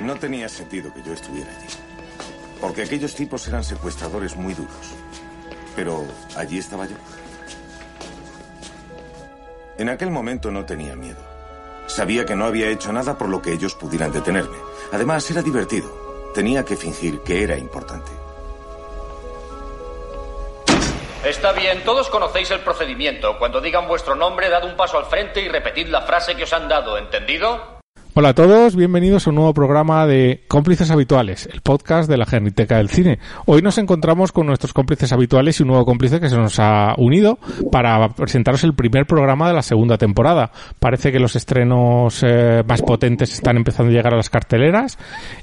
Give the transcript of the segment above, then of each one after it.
No tenía sentido que yo estuviera allí. Porque aquellos tipos eran secuestradores muy duros. Pero allí estaba yo. En aquel momento no tenía miedo. Sabía que no había hecho nada por lo que ellos pudieran detenerme. Además, era divertido. Tenía que fingir que era importante. Está bien, todos conocéis el procedimiento. Cuando digan vuestro nombre, dad un paso al frente y repetid la frase que os han dado, ¿entendido? Hola a todos, bienvenidos a un nuevo programa de Cómplices Habituales, el podcast de la Geniteca del Cine. Hoy nos encontramos con nuestros cómplices habituales y un nuevo cómplice que se nos ha unido para presentaros el primer programa de la segunda temporada. Parece que los estrenos eh, más potentes están empezando a llegar a las carteleras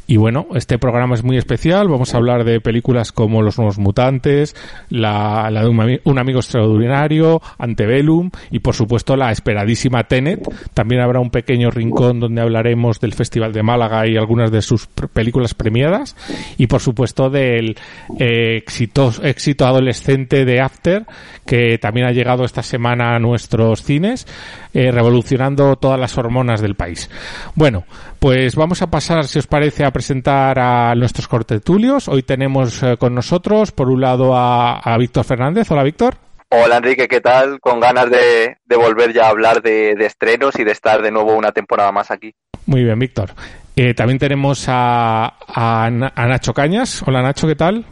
y bueno, este programa es muy especial. Vamos a hablar de películas como Los Nuevos Mutantes, la, de un, amigo extraordinario, Antebellum y por supuesto la esperadísima Tenet. También habrá un pequeño rincón donde hablaremos del Festival de Málaga y algunas de sus películas premiadas y por supuesto del eh, éxito, adolescente de After que también ha llegado esta semana a nuestros cines eh, revolucionando todas las hormonas del país. Bueno, pues vamos a pasar, si os parece, a presentar a nuestros cortetulios. Hoy tenemos eh, con nosotros, por un lado, a, Víctor Fernández. Hola, Víctor. Hola Enrique, ¿qué tal? Con ganas de, volver ya a hablar de, estrenos y de estar de nuevo una temporada más aquí. Muy bien, Víctor. Eh, también tenemos a, a, a, Nacho Cañas. Hola Nacho, ¿qué tal?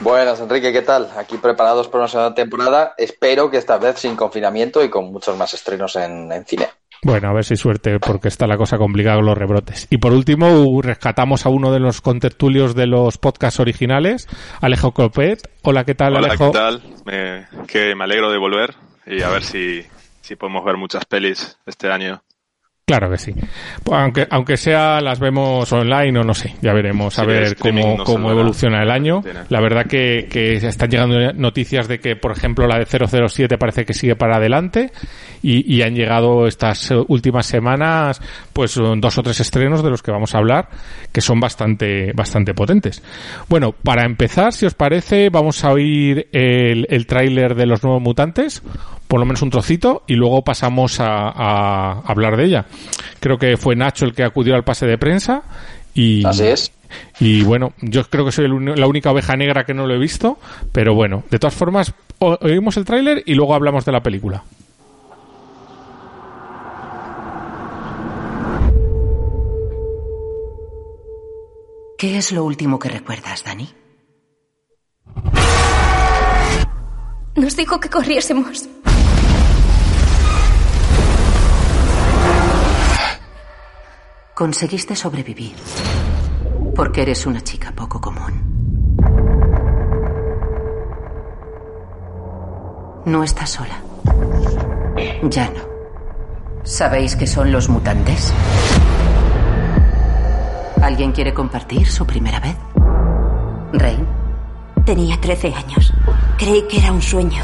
Buenas Enrique, ¿qué tal? Aquí preparados para una segunda temporada. Espero que esta vez sin confinamiento y con muchos más estrenos en, en cine. Bueno, a ver si suerte, porque está la cosa complicada con los rebrotes. Y por último, rescatamos a uno de los contertulios de los podcasts originales, Alejo Copet. Hola, ¿qué tal, Hola, Alejo? ¿qué tal? Me, que me alegro de volver y a ver si, si podemos ver muchas pelis este año. Claro que sí. Pues aunque, aunque sea, las vemos online o no sé, ya veremos a Sí, ver cómo, no cómo evoluciona el año. La verdad que, que están llegando noticias de que, por ejemplo, la de 007 parece que sigue para adelante y, y han llegado estas últimas semanas, pues dos o tres estrenos de los que vamos a hablar, que son bastante, bastante potentes. Bueno, para empezar, si os parece, vamos a oír el, el tráiler de los nuevos mutantes, por lo menos un trocito, y luego pasamos a, a hablar de ella. Creo que fue Nacho el que acudió al pase de prensa y, Así es. y bueno, yo creo que soy el la única oveja negra que no lo he visto, pero bueno, de todas formas, o- oímos el tráiler y luego hablamos de la película. ¿Qué es lo último que recuerdas, Dani? Nos dijo que corriésemos. Conseguiste sobrevivir. Porque eres una chica poco común. No estás sola. Ya no. ¿Sabéis qué son los mutantes? ¿Alguien quiere compartir su primera vez? Rain. Tenía 13 años. Creí que era un sueño.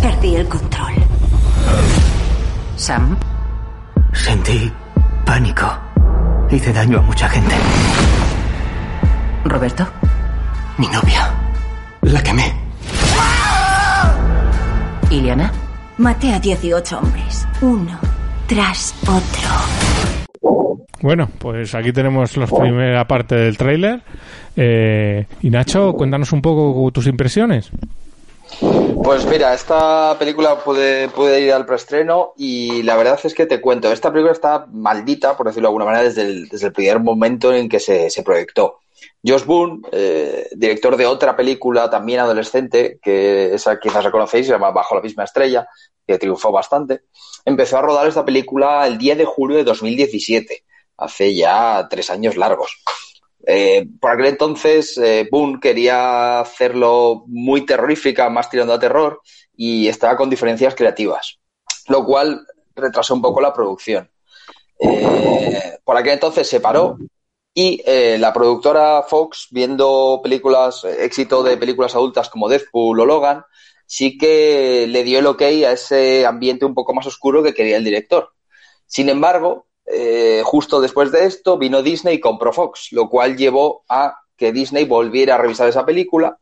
Perdí el control. Sam. Sentí pánico. Hice daño a mucha gente. Roberto. Mi novia. La quemé. Iliana. Maté a 18 hombres. Uno tras otro. Bueno, pues aquí tenemos la primera parte del tráiler. Eh, y Nacho, cuéntanos un poco tus impresiones. Pues mira, esta película pude, pude ir al preestreno y la verdad es que te cuento, esta película está maldita, por decirlo de alguna manera, desde el, desde el primer momento en que se, se proyectó. Josh Boone, eh, director de otra película también adolescente, que esa quizás la conocéis, se llama Bajo la misma estrella, que triunfó bastante, empezó a rodar esta película el 10 de julio de 2017, hace ya tres años largos. Eh, por aquel entonces, eh, Boone quería hacerlo muy terrorífica, más tirando a terror, y estaba con diferencias creativas, lo cual retrasó un poco la producción. Eh, por aquel entonces se paró y la productora Fox, viendo películas, éxito de películas adultas como Deadpool o Logan, sí que le dio el ok a ese ambiente un poco más oscuro que quería el director. Sin embargo, eh, justo después de esto vino Disney y compró Fox, lo cual llevó a que Disney volviera a revisar esa película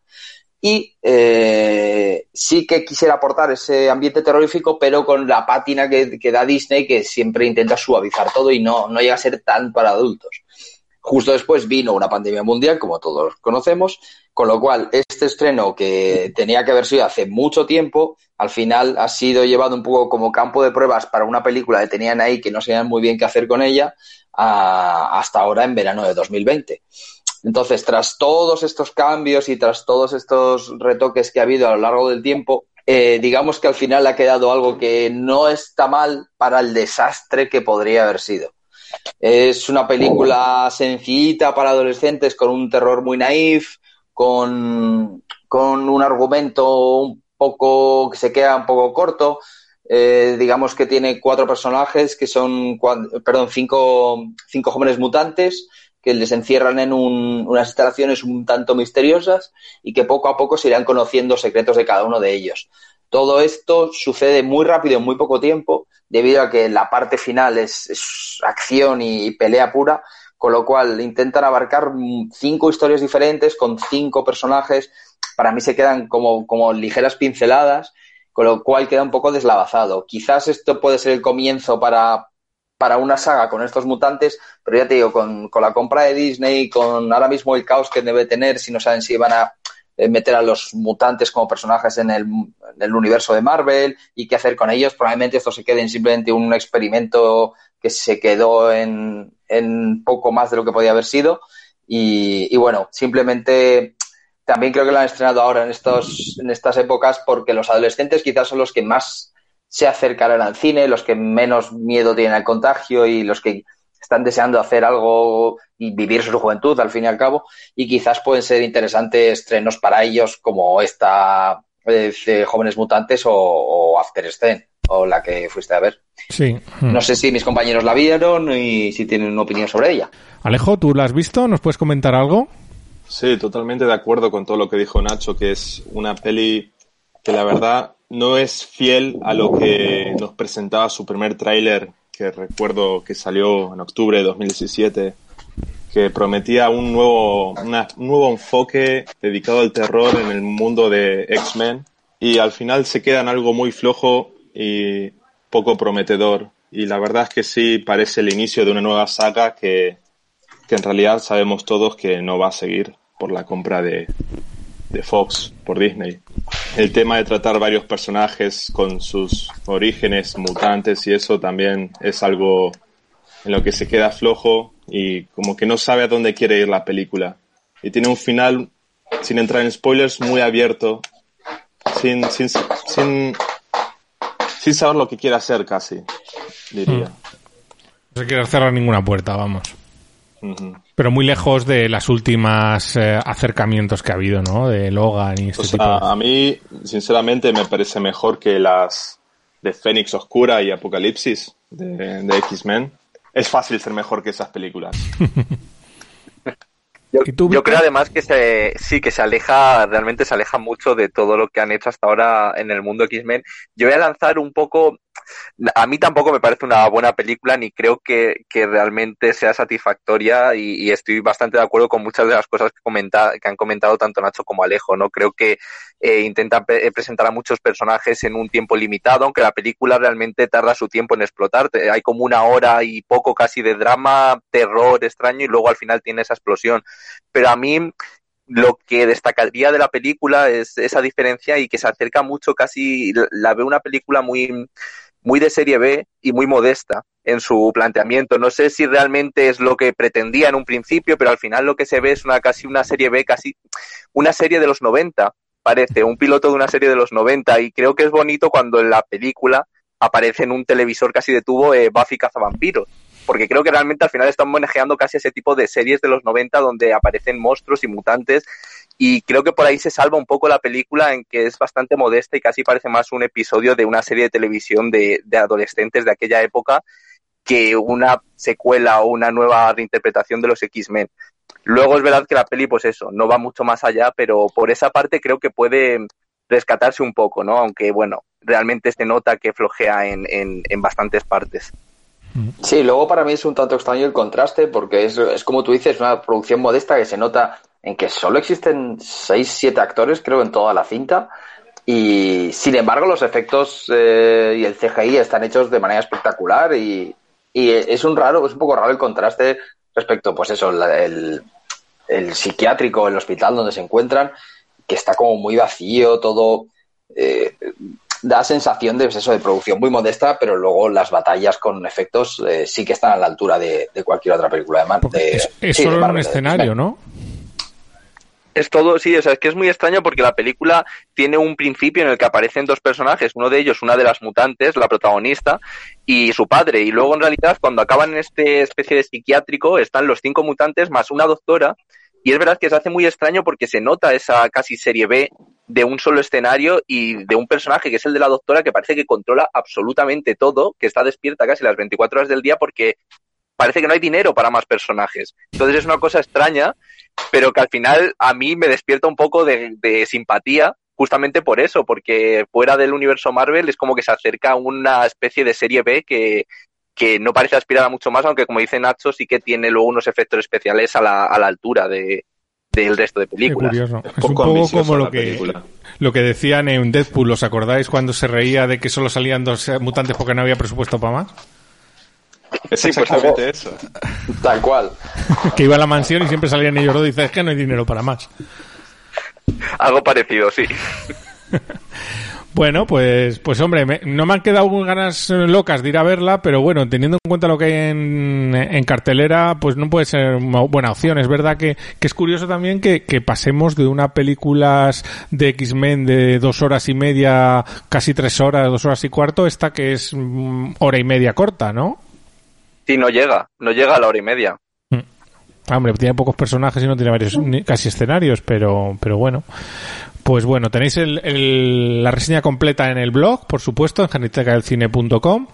y eh, sí que quisiera aportar ese ambiente terrorífico, pero con la pátina que, da Disney, que siempre intenta suavizar todo y no, no llega a ser tan para adultos. Justo después vino una pandemia mundial, como todos conocemos, con lo cual este estreno que tenía que haber sido hace mucho tiempo, al final ha sido llevado un poco como campo de pruebas para una película que tenían ahí que no sabían muy bien qué hacer con ella, hasta ahora en verano de 2020. Entonces, tras todos estos cambios y tras todos estos retoques que ha habido a lo largo del tiempo, eh, digamos que al final ha quedado algo que no está mal para el desastre que podría haber sido. Es una película sencillita para adolescentes con un terror muy naif, con, un argumento un poco que se queda un poco corto. Eh, digamos que tiene cuatro personajes que son, perdón, cinco, cinco jóvenes mutantes que les encierran en unas instalaciones un tanto misteriosas y que poco a poco se irán conociendo secretos de cada uno de ellos. Todo esto sucede muy rápido en muy poco tiempo, debido a que la parte final es, acción y pelea pura, con lo cual intentan abarcar cinco historias diferentes con cinco personajes. Para mí se quedan como, como ligeras pinceladas, con lo cual queda un poco deslavazado. Quizás esto puede ser el comienzo para, para una saga con estos mutantes, pero ya te digo, con, la compra de Disney, con ahora mismo el caos que debe tener, si no saben si van a meter a los mutantes como personajes en el, universo de Marvel y qué hacer con ellos, probablemente esto se quede en simplemente un experimento que se quedó en, poco más de lo que podía haber sido. Y, y, bueno, simplemente también creo que lo han estrenado ahora en, estos, en estas épocas porque los adolescentes quizás son los que más se acercarán al cine, los que menos miedo tienen al contagio y los que están deseando hacer algo vivir su juventud al fin y al cabo y quizás pueden ser interesantes estrenos para ellos como esta eh, de Jóvenes Mutantes o, After Scene o la que fuiste a ver. Sí. No sé si mis compañeros la vieron y si tienen una opinión sobre ella. Alejo, ¿tú la has visto? ¿Nos puedes comentar algo? Sí, totalmente de acuerdo con todo lo que dijo Nacho, que es una peli que la verdad no es fiel a lo que nos presentaba su primer tráiler, que recuerdo que salió en octubre de 2017, que prometía un nuevo, un nuevo enfoque dedicado al terror en el mundo de X-Men y al final se queda en algo muy flojo y poco prometedor. Y la verdad es que sí parece el inicio de una nueva saga que, que en realidad sabemos todos que no va a seguir por la compra de, de Fox por Disney. El tema de tratar varios personajes con sus orígenes mutantes y eso también es algo en lo que se queda flojo y como que no sabe a dónde quiere ir la película. Y tiene un final, sin entrar en spoilers, muy abierto, sin, sin, sin, sin saber lo que quiere hacer casi, diría. No se quiere cerrar ninguna puerta, vamos. Pero muy lejos de las últimas eh, acercamientos que ha habido, ¿no? De Logan y este tipo A mí, sinceramente, me parece mejor que las de Fénix Oscura y Apocalipsis de, de X-Men. Es fácil ser mejor que esas películas. Yo, creo además que se, sí, que se aleja, realmente se aleja mucho de todo lo que han hecho hasta ahora en el mundo X-Men. Yo voy a lanzar un poco, a mí tampoco me parece una buena película ni creo que, que realmente sea satisfactoria y, estoy bastante de acuerdo con muchas de las cosas que, han comentado tanto Nacho como Alejo, ¿no? Creo que eh, intentan eh, presentar a muchos personajes en un tiempo limitado, aunque la película realmente tarda su tiempo en explotar. Hay como una hora y poco casi de drama, terror extraño y luego al final tiene esa explosión. Pero a mí lo que destacaría de la película es esa diferencia y que se acerca mucho casi, la veo una película muy, muy de serie B y muy modesta en su planteamiento. No sé si realmente es lo que pretendía en un principio, pero al final lo que se ve es una casi una serie B, casi una serie de los 90, parece, un piloto de una serie de los 90 y creo que es bonito cuando en la película aparece en un televisor casi de tubo eh, Buffy cazavampiros porque creo que realmente al final están manejando casi ese tipo de series de los 90 donde aparecen monstruos y mutantes y creo que por ahí se salva un poco la película en que es bastante modesta y casi parece más un episodio de una serie de televisión de, adolescentes de aquella época que una secuela o una nueva reinterpretación de los X-Men. Luego es verdad que la peli, pues eso, no va mucho más allá, pero por esa parte creo que puede rescatarse un poco, ¿no? Aunque, bueno, realmente se nota que flojea en, en, en bastantes partes. Sí, luego para mí es un tanto extraño el contraste porque es, es como tú dices, una producción modesta que se nota en que solo existen 6, 7 actores, creo, en toda la cinta. Y sin embargo, los efectos eh, y el CGI están hechos de manera espectacular y, y, es un raro, es un poco raro el contraste respecto, pues eso, el, el psiquiátrico, el hospital donde se encuentran, que está como muy vacío, todo. Eh, da sensación de, pues eso, de producción muy modesta, pero luego las batallas con efectos eh, sí que están a la altura de, de cualquier otra película de, man, de Es, es sí, de solo Marvel, un de escenario. ¿no? Es todo, sí, o sea, es que es muy extraño porque la película tiene un principio en el que aparecen dos personajes, uno de ellos, una de las mutantes, la protagonista, y su padre, y luego en realidad cuando acaban en este especie de psiquiátrico están los cinco mutantes más una doctora, y es verdad que se hace muy extraño porque se nota esa casi serie B de un solo escenario y de un personaje que es el de la doctora que parece que controla absolutamente todo, que está despierta casi las 24 horas del día porque parece que no hay dinero para más personajes. Entonces es una cosa extraña, pero que al final a mí me despierta un poco de, de simpatía justamente por eso, porque fuera del universo Marvel es como que se acerca a una especie de serie B que, que no parece aspirar a mucho más, aunque como dice Nacho, sí que tiene luego unos efectos especiales a la, a la altura de, del resto de Qué películas. curioso. Es poco un poco como lo que, película. lo que decían en Deadpool. ¿Os acordáis cuando se reía de que solo salían dos mutantes porque no había presupuesto para más? Es Sí, pues, exactamente eso. Tal cual. que iba a la mansión y siempre salían ellos dos y dice, es que no hay dinero para más. Algo parecido, sí. Bueno, pues, pues hombre, me- no me han quedado ganas eh, locas de ir a verla, pero bueno, teniendo en cuenta lo que hay en, en cartelera, pues no puede ser una buena opción. Es verdad que, que es curioso también que, que pasemos de una películas de X-Men de dos horas y media, casi tres horas, dos horas y cuarto, esta que es mm, hora y media corta, ¿no? Sí, no llega, no llega a la hora y media. Hombre, tiene pocos personajes y no tiene varios, casi escenarios, pero, pero bueno. Pues bueno, tenéis el- el- la reseña completa en el blog, por supuesto, en genitecadelcine.com.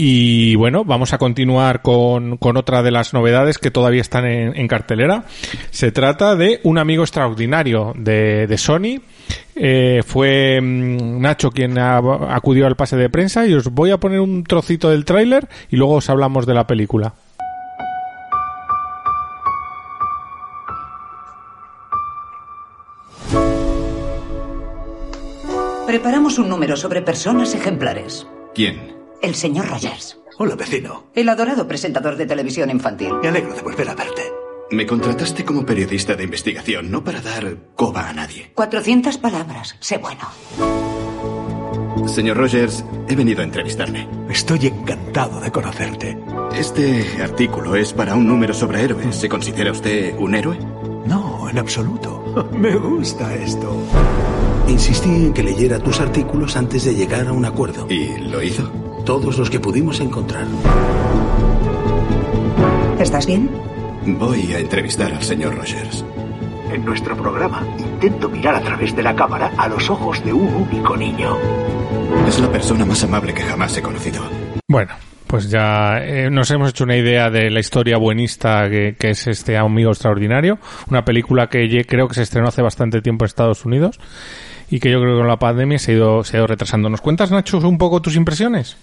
Y bueno, vamos a continuar con, con otra de las novedades que todavía están en, en cartelera. Se trata de Un amigo extraordinario de, de Sony. Eh, fue mm, Nacho quien acudió al pase de prensa y os voy a poner un trocito del tráiler y luego os hablamos de la película. Preparamos un número sobre personas ejemplares. ¿Quién? El señor Rogers, Hola, vecino. el adorado presentador de televisión infantil. Me alegro de volver a verte. Me contrataste como periodista de investigación, no para dar coba a nadie. 400 palabras, sé bueno. Señor Rogers, he venido a entrevistarle. Estoy encantado de conocerte. Este artículo es para un número sobre héroes. ¿Se considera usted un héroe? No, en absoluto. Me gusta esto. Insistí en que leyera tus artículos antes de llegar a un acuerdo. ¿Y lo hizo? Todos los que pudimos encontrar. ¿Estás bien? Voy a entrevistar al señor Rogers. En nuestro programa intento mirar a través de la cámara a los ojos de un único niño. Es la persona más amable que jamás he conocido. Bueno, pues ya eh, nos hemos hecho una idea de la historia buenista que, que es este amigo extraordinario. Una película que ye- creo que se estrenó hace bastante tiempo en Estados Unidos y que yo creo que con la pandemia se ha ido, se ha ido retrasando. ¿Nos cuentas, Nacho, un poco tus impresiones?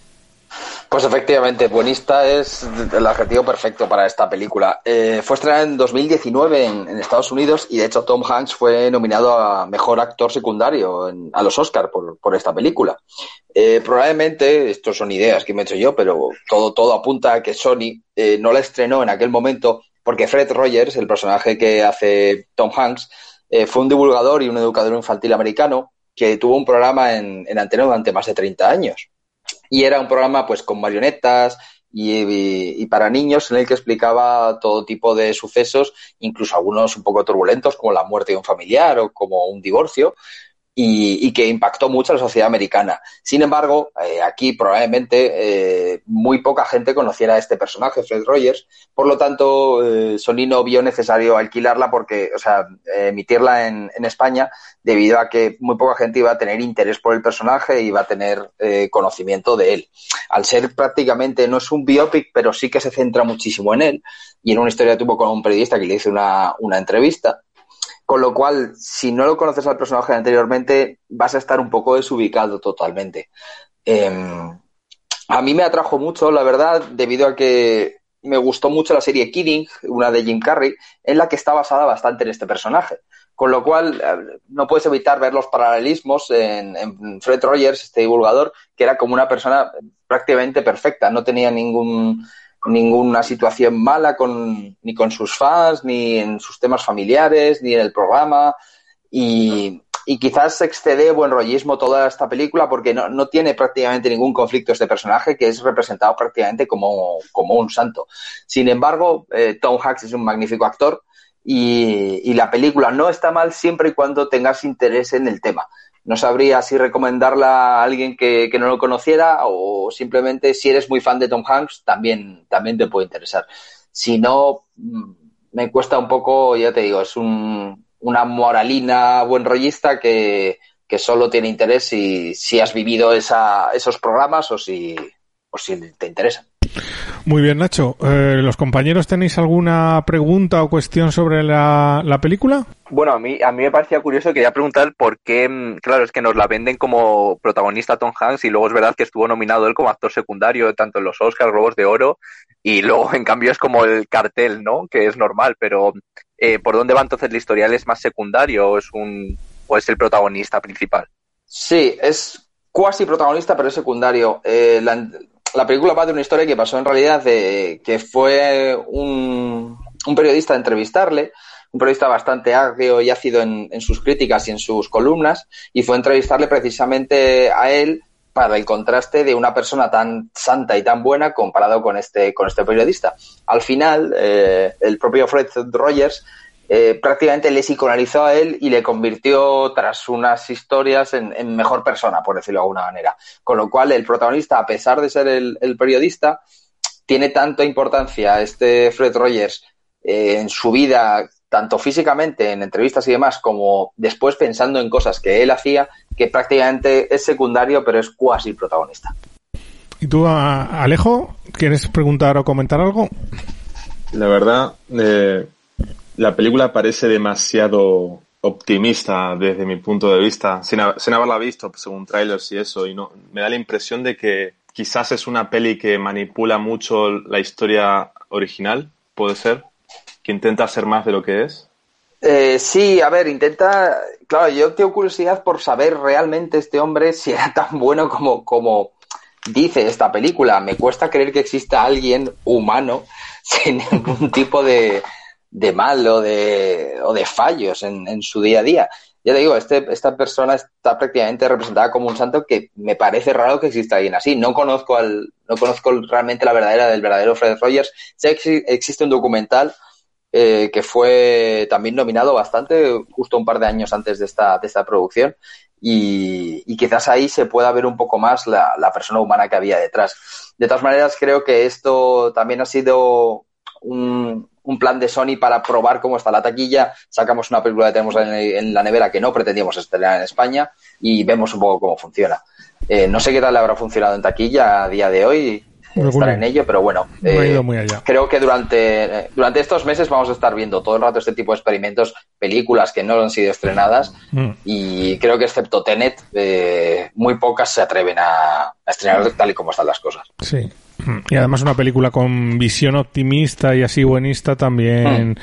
Pues efectivamente, buenista es el adjetivo perfecto para esta película. Eh, fue estrenada en 2019 en, en Estados Unidos y de hecho Tom Hanks fue nominado a Mejor Actor Secundario en- a los Oscar por, por esta película. Eh, probablemente, esto son ideas que me he hecho yo, pero todo, todo apunta a que Sony eh, no la estrenó en aquel momento porque Fred Rogers, el personaje que hace Tom Hanks, fue un divulgador y un educador infantil americano que tuvo un programa en, en antena durante más de 30 años y era un programa pues con marionetas y, y- y para niños en el que explicaba todo tipo de sucesos, incluso algunos un poco turbulentos como la muerte de un familiar o como un divorcio, y, que impactó mucho a la sociedad americana. Sin embargo, eh, aquí probablemente eh, muy poca gente conociera a este personaje, Fred Rogers, por lo tanto, eh, Sony no vio necesario alquilarla porque, o sea, emitirla en, en, España debido a que muy poca gente iba a tener interés por el personaje y iba a tener conocimiento de él. Al ser prácticamente, no es un biopic, pero sí que se centra muchísimo en él y en una historia tuvo con un periodista que le hizo una, una entrevista con lo cual, si no lo conoces al personaje anteriormente, vas a estar un poco desubicado totalmente. Em, a mí me atrajo mucho, la verdad, debido a que me gustó mucho la serie Kidding, una de Jim Carrey, en la que está basada bastante en este personaje. Con lo cual, eh, no puedes evitar ver los paralelismos en, en, Fred Rogers, este divulgador, que era como una persona prácticamente perfecta, no tenía ningún, ninguna situación mala con, ni con sus fans, ni en sus temas familiares, ni en el programa. Y, y quizás excede buen rollismo toda esta película porque no, no, tiene prácticamente ningún conflicto este personaje que es representado prácticamente como, como un santo. Sin embargo, eh, Tom Hanks es un magnífico actor y, y, la película no está mal siempre y cuando tengas interés en el tema no sabría si recomendarla a alguien que, no lo conociera o simplemente si eres muy fan de Tom Hanks también, también te puede interesar. Si no, mm, me cuesta un poco, ya te digo, es un, una moralina buen rollista que, que solo tiene interés si, si has vivido esa, esos programas o si, o si te interesan. Muy bien, Nacho. Eh, ¿Los compañeros tenéis alguna pregunta o cuestión sobre la, película? Bueno, a mí, a mí me parecía curioso, quería preguntar por qué, mm, claro, es que nos la venden como protagonista Tom Hanks y luego es verdad que estuvo nominado él como actor secundario tanto en los Oscars, Globos de Oro y luego en cambio es como el cartel, ¿no? Que es normal, pero eh, ¿por dónde va entonces el historial? ¿Es más secundario o es, un, o es el protagonista principal? Sí, es cuasi protagonista pero es secundario. Eh, la, la película va de una historia que pasó en realidad de que fue un, un periodista a entrevistarle, un periodista bastante agrio y ácido en, sus críticas y en sus columnas, y fue a entrevistarle precisamente a él para el contraste de una persona tan santa y tan buena comparado con este, con este periodista. Al final, eh, el propio Fred Rogers eh, prácticamente le psicoanalizó a él y le convirtió, tras unas historias, en, mejor persona, por decirlo de alguna manera. Con lo cual, el protagonista, a pesar de ser el, periodista, tiene tanta importancia este Fred Rogers eh, en su vida, tanto físicamente, en entrevistas y demás, como después pensando en cosas que él hacía, que prácticamente es secundario, pero es cuasi protagonista. ¿Y tú, Alejo, quieres preguntar o comentar algo? La verdad, eh, la película parece demasiado optimista desde mi punto de vista, sin, haberla visto según trailers y eso, y no, me da la impresión de que quizás es una peli que manipula mucho la historia original, puede ser, que intenta ser más de lo que es. Eh, sí, a ver, intenta, claro, yo tengo curiosidad por saber realmente este hombre si era tan bueno como, como dice esta película. Me cuesta creer que exista alguien humano sin ningún tipo de, de mal o de, o de fallos en, en, su día a día. Ya te digo, este, esta persona está prácticamente representada como un santo que me parece raro que exista alguien así. No conozco al, no conozco realmente la verdadera del verdadero Fred Rogers. Sé que existe un documental eh, que fue también nominado bastante, justo un par de años antes de esta, de esta producción. Y, y quizás ahí se pueda ver un poco más la, la persona humana que había detrás. De todas maneras, creo que esto también ha sido un, un plan de Sony para probar cómo está la taquilla, sacamos una película que tenemos en, la nevera que no pretendíamos estrenar en España y vemos un poco cómo funciona. Eh, no sé qué tal le habrá funcionado en taquilla a día de hoy, estar en ello, pero bueno, eh, creo que durante, durante estos meses vamos a estar viendo todo el rato este tipo de experimentos, películas que no han sido estrenadas mm. y creo que excepto Tenet, eh, muy pocas se atreven a, a estrenar tal y como están las cosas. Sí, y además una película con visión optimista y así buenista también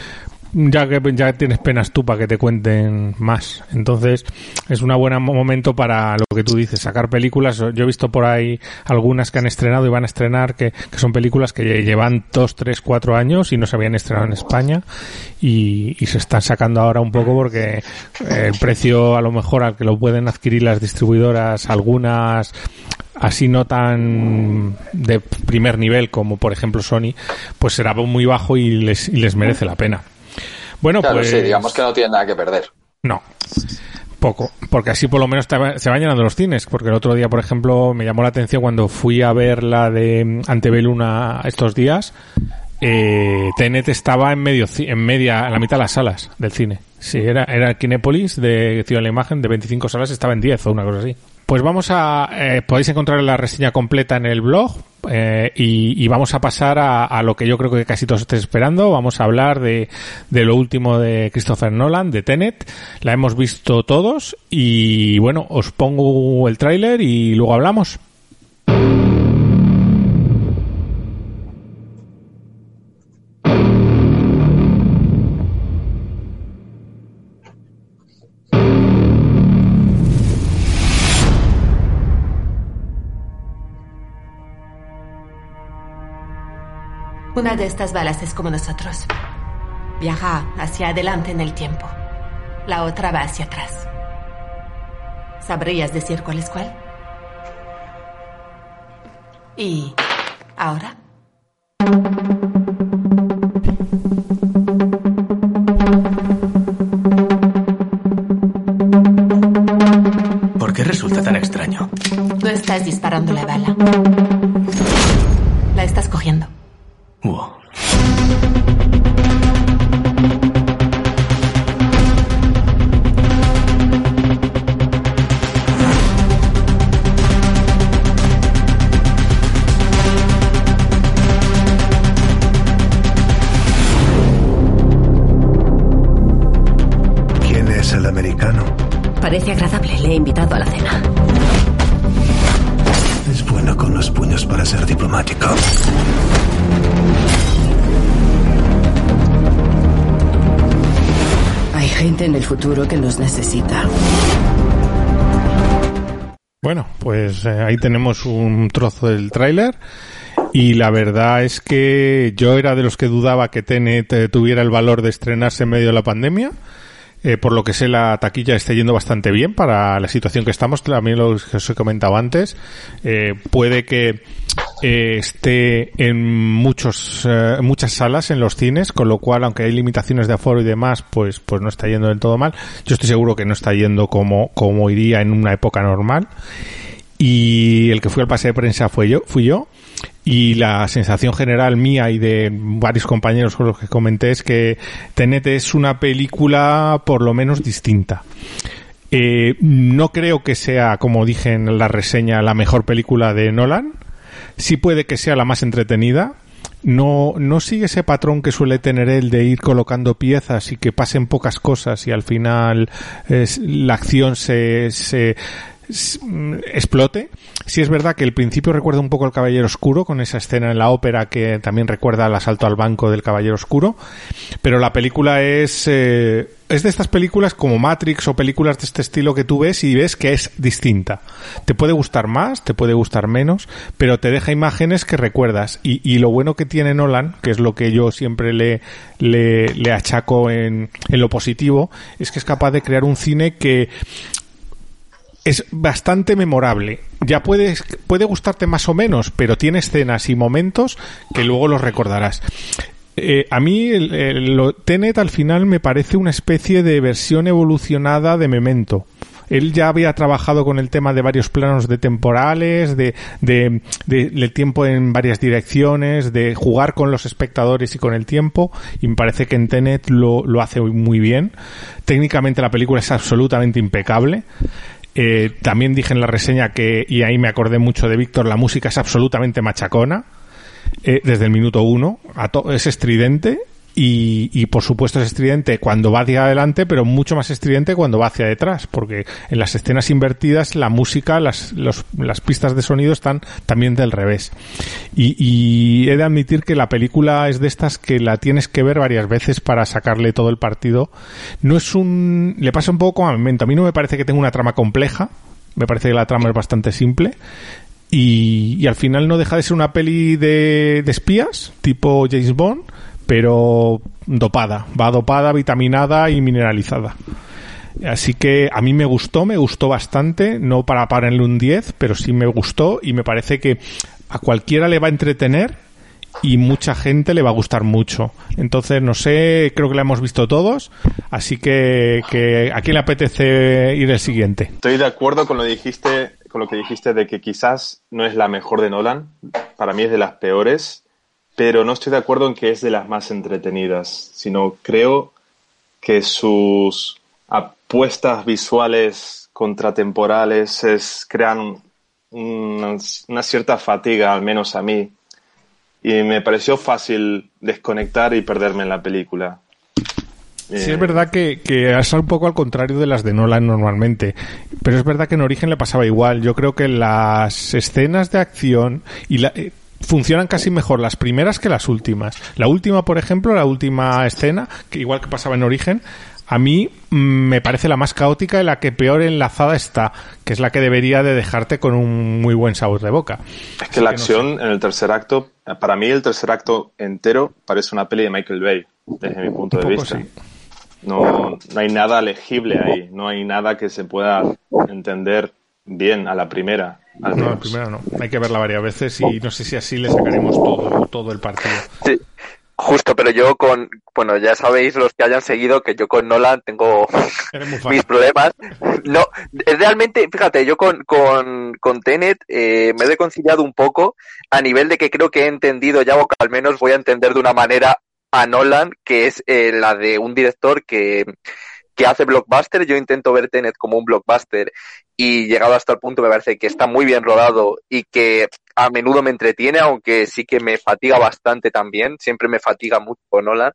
hmm. ya que ya tienes penas tú para que te cuenten más. Entonces, es un buen momento para lo que tú dices, sacar películas. Yo he visto por ahí algunas que han estrenado y van a estrenar, que, son películas que llevan dos, tres, cuatro años y no se habían estrenado en España y, y se están sacando ahora un poco porque el precio a lo mejor al que lo pueden adquirir las distribuidoras, algunas así no tan de primer nivel como por ejemplo Sony, pues será muy bajo y les, les merece la pena. Bueno, pues... Sí, digamos que no tiene nada que perder. No. Poco, porque así por lo menos se van llenando los cines, porque el otro día, por ejemplo, me llamó la atención cuando fui a ver la de Antebellum a- estos días, eh, Tenet estaba en medio en media, en la mitad de las salas del cine. Sí, era, era Kinépolis de Ciudad de la Imagen, de 25 salas estaba en 10 o una cosa así. Pues vamos a, eh, podéis encontrar la reseña completa en el blog eh, y, y vamos a pasar a, a lo que yo creo que casi todos estéis esperando. Vamos a hablar de, de lo último de Christopher Nolan, de Tenet. La hemos visto todos y bueno, os pongo el tráiler y luego hablamos. Una de estas balas es como nosotros. Viaja hacia adelante en el tiempo. La otra va hacia atrás. ¿Sabrías decir cuál es cuál? ¿Y ahora? ¿Por qué resulta tan extraño? No estás disparando la bala. Hay gente en el futuro que nos necesita. Bueno, pues eh, ahí tenemos un trozo del tráiler y la verdad es que yo era de los que dudaba que Tenet eh, tuviera el valor de estrenarse en medio de la pandemia. Eh, por lo que sé, la taquilla está yendo bastante bien para la situación que estamos. También lo que os he comentado antes. Eh, puede que eh, esté en muchos, eh, muchas salas en los cines, con lo cual, aunque hay limitaciones de aforo y demás, pues, pues no está yendo del todo mal. Yo estoy seguro que no está yendo como, como iría en una época normal. Y el que fue al pase de prensa fue yo, fui yo. Y la sensación general mía y de varios compañeros con los que comenté es que Tenet es una película por lo menos distinta. Eh, no creo que sea, como dije en la reseña, la mejor película de Nolan. Sí puede que sea la más entretenida. No, no sigue ese patrón que suele tener él de ir colocando piezas y que pasen pocas cosas y al final es- la acción se, se, mm, explote. Sí es verdad que el principio recuerda un poco al Caballero Oscuro con esa escena en la ópera que también recuerda al asalto al banco del Caballero Oscuro, pero la película es eh, es de estas películas como Matrix o películas de este estilo que tú ves y ves que es distinta. Te puede gustar más, te puede gustar menos, pero te deja imágenes que recuerdas y, y lo bueno que tiene Nolan, que es lo que yo siempre le le, le achaco en, en lo positivo, es que es capaz de crear un cine que es bastante memorable. Ya puedes, puede gustarte más o menos, pero tiene escenas y momentos que luego los recordarás. Eh, a mí el, Tenet al final me parece una especie de versión evolucionada de Memento. Él ya había trabajado con el tema de varios planos de temporales, de, de, de- tiempo en varias direcciones, de jugar con los espectadores y con el tiempo, y me parece que en Tenet lo, lo hace muy bien. Técnicamente la película es absolutamente impecable. Eh, también dije en la reseña que, y ahí me acordé mucho de Víctor, la música es absolutamente machacona. eh, desde el minuto uno. A es estridente. Y, y por supuesto es estridente cuando va hacia adelante, pero mucho más estridente cuando va hacia detrás, porque en las escenas invertidas la música, las, los- las pistas de sonido están también del revés. Y, y he de admitir que la película es de estas que la tienes que ver varias veces para sacarle todo el partido. No es un, le pasa un poco a Memento. A mí no me parece que tenga una trama compleja. Me parece que la trama es bastante simple. Y, al final no deja de ser una peli de espías, tipo James Bond, pero dopada. Va dopada, vitaminada y mineralizada. Así que a mí me gustó, me gustó bastante, no para ponerle un 10, pero sí me gustó y me parece que a cualquiera le va a entretener y mucha gente le va a gustar mucho. Entonces, no sé, creo que la hemos visto todos, así que, que ¿a quién le apetece ir el siguiente? Estoy de acuerdo con lo dijiste, con lo que dijiste de que quizás no es la mejor de Nolan, para mí es de las peores, pero no estoy de acuerdo en que es de las más entretenidas, sino creo que sus apuestas visuales contratemporales es, crean una, una cierta fatiga, al menos a mí, y me pareció fácil desconectar y perderme en la película. Sí, es verdad que, que es un poco al contrario de las de Nolan normalmente, pero es verdad que en Origen le pasaba igual. Yo creo que las escenas de acción y la, eh, funcionan casi mejor las primeras que las últimas. La última, por ejemplo, la última escena, que igual que pasaba en Origen, a mí mm, me parece la más caótica y la que peor enlazada está, que es la que debería de dejarte con un muy buen sabor de boca. Es que la acción en el tercer acto, para mí el tercer acto entero parece una peli de Michael Bay, desde mi punto de vista. No, no hay nada legible ahí, no hay nada que se pueda entender bien a la primera. Al no, a la primera no. Hay que verla varias veces y no sé si así le sacaremos todo, todo el partido. Sí. Justo, pero yo con, bueno, ya sabéis los que hayan seguido que yo con Nolan tengo mis problemas. No, realmente, fíjate, yo con, con, con Tenet eh, me he reconciliado un poco a nivel de que creo que he entendido ya, o que al menos voy a entender de una manera a Nolan, que es eh, la de un director que, que hace blockbuster. Yo intento ver Tenet como un blockbuster y llegado hasta el punto me parece que está muy bien rodado y que a menudo me entretiene, aunque sí que me fatiga bastante también. Siempre me fatiga mucho Nolan.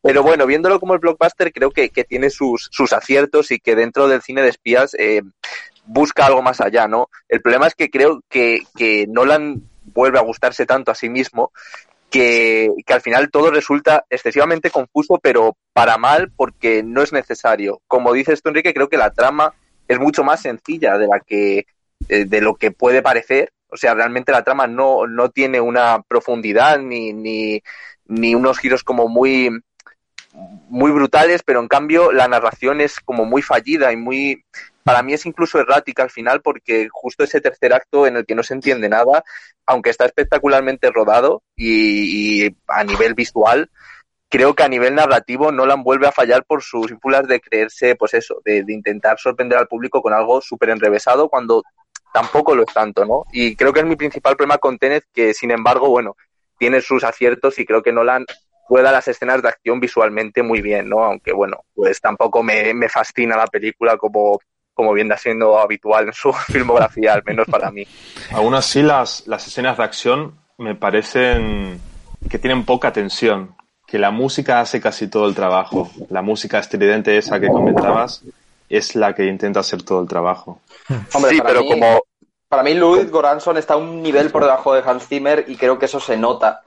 Pero bueno, viéndolo como el blockbuster, creo que, que tiene sus, sus aciertos y que dentro del cine de espías eh, busca algo más allá, ¿no? El problema es que creo que, que Nolan vuelve a gustarse tanto a sí mismo que, que, al final todo resulta excesivamente confuso, pero para mal porque no es necesario. Como dices tú, Enrique, creo que la trama es mucho más sencilla de la que eh, de lo que puede parecer. O sea, realmente la trama no, no tiene una profundidad ni, ni, ni unos giros como muy muy brutales, pero en cambio la narración es como muy fallida y muy para mí es incluso errática al final porque justo ese tercer acto en el que no se entiende nada, aunque está espectacularmente rodado y, a nivel visual, creo que a nivel narrativo Nolan vuelve a fallar por sus ínfulas de creerse, pues eso, de, intentar sorprender al público con algo súper enrevesado cuando tampoco lo es tanto, ¿no? Y creo que es mi principal problema con Tenet, que sin embargo, bueno, tiene sus aciertos y creo que Nolan juega las escenas de acción visualmente muy bien, ¿no? Aunque bueno, pues tampoco me fascina la película como, como viene siendo habitual en su filmografía, al menos para mí. Aún así, las, las escenas de acción me parecen que tienen poca tensión, que la música hace casi todo el trabajo. La música estridente esa que comentabas es la que intenta hacer todo el trabajo. Hombre, sí, para pero mí- como Para mí, Ludwig Goranson está un nivel por debajo de Hans Zimmer y creo que eso se nota.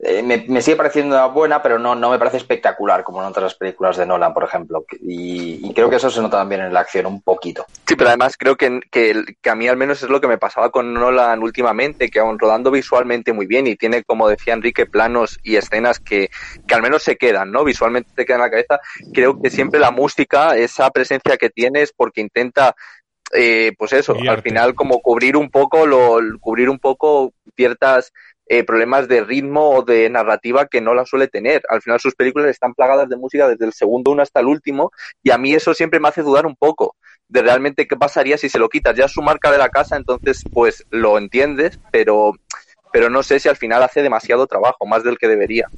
Eh, me, me sigue pareciendo buena, pero no, no me parece espectacular como en otras películas de Nolan, por ejemplo. Y, y creo que eso se nota también en la acción un poquito. Sí, pero además creo que, que, que a mí al menos es lo que me pasaba con Nolan últimamente, que aun rodando visualmente muy bien y tiene, como decía Enrique, planos y escenas que, que al menos se quedan, ¿no? Visualmente te quedan en la cabeza. Creo que siempre la música, esa presencia que tiene es porque intenta eh, pues eso, al final como cubrir un poco lo, cubrir un poco ciertas eh, problemas de ritmo o de narrativa que no la suele tener. Al final sus películas están plagadas de música desde el segundo uno hasta el último y a mí eso siempre me hace dudar un poco de realmente qué pasaría si se lo quitas. Ya es su marca de la casa, entonces pues lo entiendes, pero, pero no sé si al final hace demasiado trabajo, más del que debería.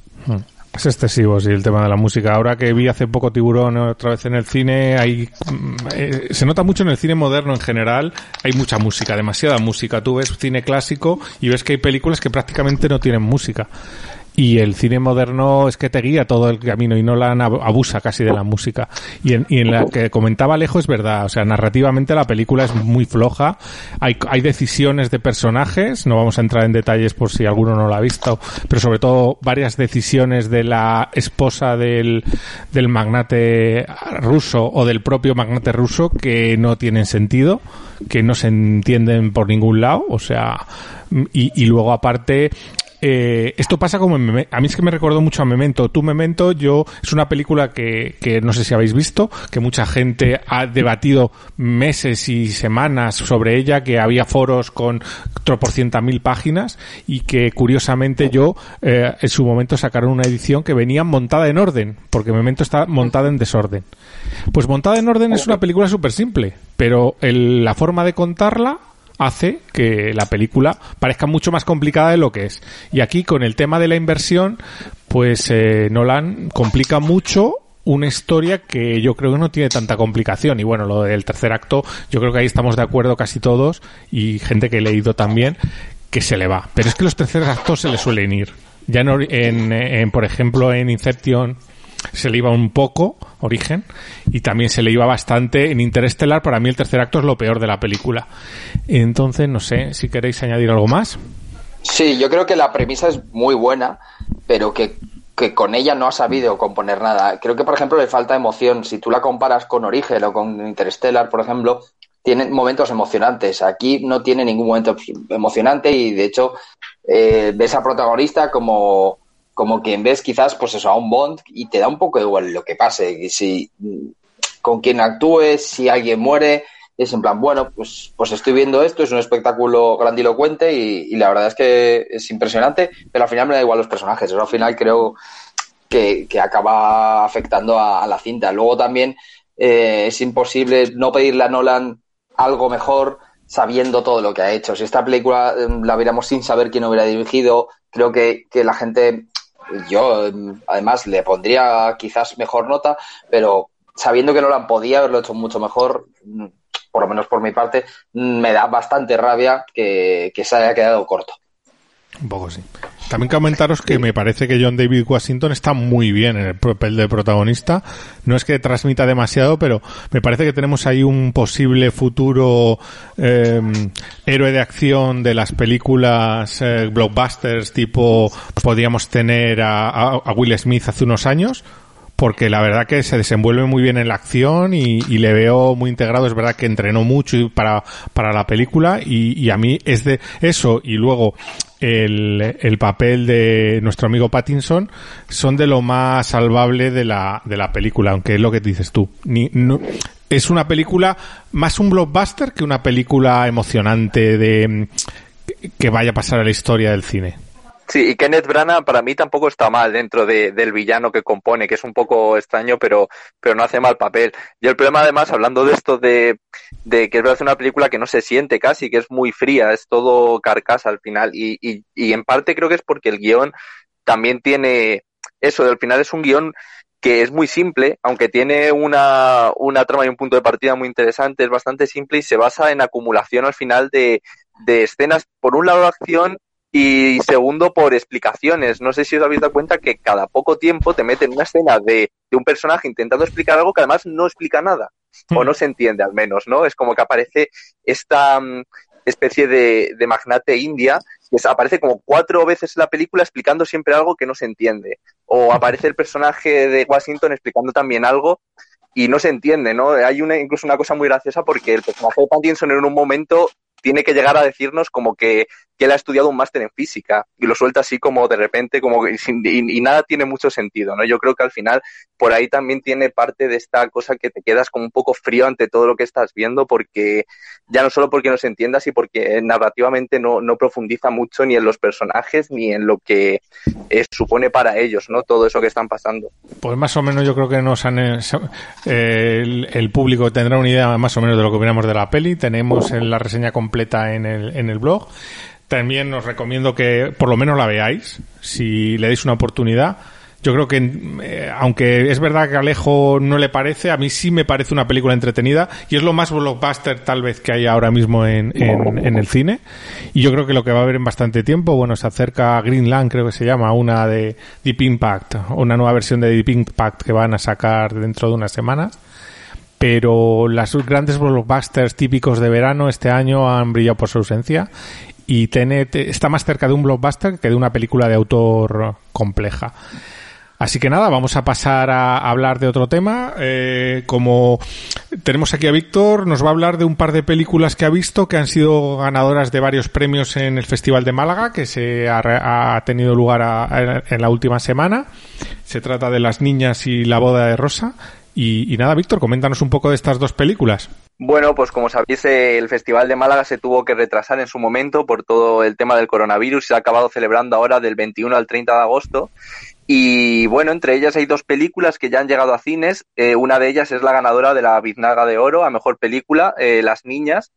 Es excesivo, sí, el tema de la música. Ahora que vi hace poco Tiburón otra vez en el cine, hay, mm, eh, se nota mucho en el cine moderno en general, hay mucha música, demasiada música. Tú ves cine clásico y ves que hay películas que prácticamente no tienen música. Y el cine moderno es que te guía todo el camino y Nolan ab- abusa casi de la música. Y en, y en la que comentaba Alejo es verdad, o sea, narrativamente la película es muy floja, hay, hay decisiones de personajes, no vamos a entrar en detalles por si alguno no lo ha visto, pero sobre todo varias decisiones de la esposa del, del magnate ruso o del propio magnate ruso que no tienen sentido, que no se entienden por ningún lado, o sea, y, y luego aparte eh, esto pasa como en a mí es que me recordó mucho a Memento. Tú Memento, yo es una película que, que no sé si habéis visto, que mucha gente ha debatido meses y semanas sobre ella, que había foros con tropocientas mil páginas y que curiosamente yo eh, en su momento sacaron una edición que venía montada en orden, porque Memento está montada en desorden. Pues montada en orden es una película súper simple, pero el- la forma de contarla hace que la película parezca mucho más complicada de lo que es. Y aquí con el tema de la inversión, pues eh, Nolan complica mucho una historia que yo creo que no tiene tanta complicación. Y bueno, lo del tercer acto, yo creo que ahí estamos de acuerdo casi todos y gente que he leído también que se le va. Pero es que los terceros actos se le suelen ir. Ya en, en, en, por ejemplo, en Inception se le iba un poco, Origen, y también se le iba bastante en Interestelar. Para mí el tercer acto es lo peor de la película. Entonces, no sé si queréis añadir algo más. Sí, yo creo que la premisa es muy buena, pero que, que con ella no ha sabido componer nada. Creo que, por ejemplo, le falta emoción. Si tú la comparas con Origen o con Interstellar, por ejemplo, tienen momentos emocionantes. Aquí no tiene ningún momento emocionante y, de hecho, eh, ves a protagonista como, como quien ves quizás, pues eso, a un Bond y te da un poco igual lo que pase. Y Si, con quien actúes, si alguien muere, es en plan, bueno, pues, pues estoy viendo esto, es un espectáculo grandilocuente y, la verdad es que es impresionante, pero al final me da igual los personajes, eso al final creo que, que acaba afectando a, la cinta. Luego también eh, es imposible no pedirle a Nolan algo mejor sabiendo todo lo que ha hecho. Si esta película eh, la viéramos sin saber quién hubiera dirigido, creo que, que la gente, yo eh, además le pondría quizás mejor nota, pero sabiendo que Nolan podía haberlo hecho mucho mejor, mm, por lo menos por mi parte, mm, me da bastante rabia que, que se haya quedado corto. Un poco sí. También comentaros que me parece que John David Washington está muy bien en el papel de protagonista. No es que transmita demasiado, pero me parece que tenemos ahí un posible futuro eh, héroe de acción de las películas eh, blockbusters tipo podríamos tener a, a, Will Smith hace unos años porque la verdad que se desenvuelve muy bien en la acción y, y, le veo muy integrado. Es verdad que entrenó mucho para, para la película y, y a mí es de eso y luego el, el, papel de nuestro amigo Pattinson son de lo más salvable de la, de la película, aunque es lo que dices tú. Es una película más un blockbuster que una película emocionante de que vaya a pasar a la historia del cine. Sí, y Kenneth Branagh para mí tampoco está mal dentro de, del villano que compone, que es un poco extraño, pero, pero no hace mal papel. Y el problema además, hablando de esto de, de que es una película que no se siente casi, que es muy fría, es todo carcasa al final, y, y, y en parte creo que es porque el guion también tiene eso, al final es un guion que es muy simple, aunque tiene una, una trama y un punto de partida muy interesante, es bastante simple y se basa en acumulación al final de, de escenas, por un lado acción y segundo por explicaciones. No sé si os habéis dado cuenta que cada poco tiempo te meten una escena de, de un personaje intentando explicar algo que además no explica nada, o no se entiende al menos, ¿no? Es como que aparece esta um, especie de, de, magnate india que aparece como cuatro veces en la película explicando siempre algo que no se entiende. O aparece el personaje de Washington explicando también algo y no se entiende, ¿no? Hay una, incluso una cosa muy graciosa porque el personaje de Pattinson en un momento tiene que llegar a decirnos como que, que, él ha estudiado un máster en física y lo suelta así como de repente como y, y, y, nada tiene mucho sentido, ¿no? Yo creo que al final por ahí también tiene parte de esta cosa que te quedas como un poco frío ante todo lo que estás viendo porque ya no solo porque no se entiendas y porque narrativamente no, no profundiza mucho ni en los personajes ni en lo que eh, supone para ellos, ¿no? Todo eso que están pasando. Pues más o menos yo creo que nos han eh, el, el, público tendrá una idea más o menos de lo que opinamos de la peli. Tenemos en la reseña completa en el, en el blog. También os recomiendo que por lo menos la veáis, si le deis una oportunidad. Yo creo que, eh, aunque es verdad que Alejo no le parece, a mí sí me parece una película entretenida y es lo más blockbuster tal vez que hay ahora mismo en, en, en, el cine. Y yo creo que lo que va a haber en bastante tiempo, bueno, se acerca a Greenland, creo que se llama, una de Deep Impact, una nueva versión de Deep Impact que van a sacar dentro de unas semanas. Pero las grandes blockbusters típicos de verano este año han brillado por su ausencia y Tenet está más cerca de un blockbuster que de una película de autor compleja. Así que nada, vamos a pasar a hablar de otro tema. Eh, como tenemos aquí a Víctor, nos va a hablar de un par de películas que ha visto que han sido ganadoras de varios premios en el Festival de Málaga, que se ha, ha tenido lugar en la última semana. Se trata de Las Niñas y La Boda de Rosa. Y nada, Víctor, coméntanos un poco de estas dos películas. Bueno, pues como sabéis, el Festival de Málaga se tuvo que retrasar en su momento por todo el tema del coronavirus y se ha acabado celebrando ahora del 21 al 30 de agosto. Y bueno, entre ellas hay dos películas que ya han llegado a cines. Eh, una de ellas es la ganadora de la Biznaga de Oro a Mejor Película, eh, Las Niñas.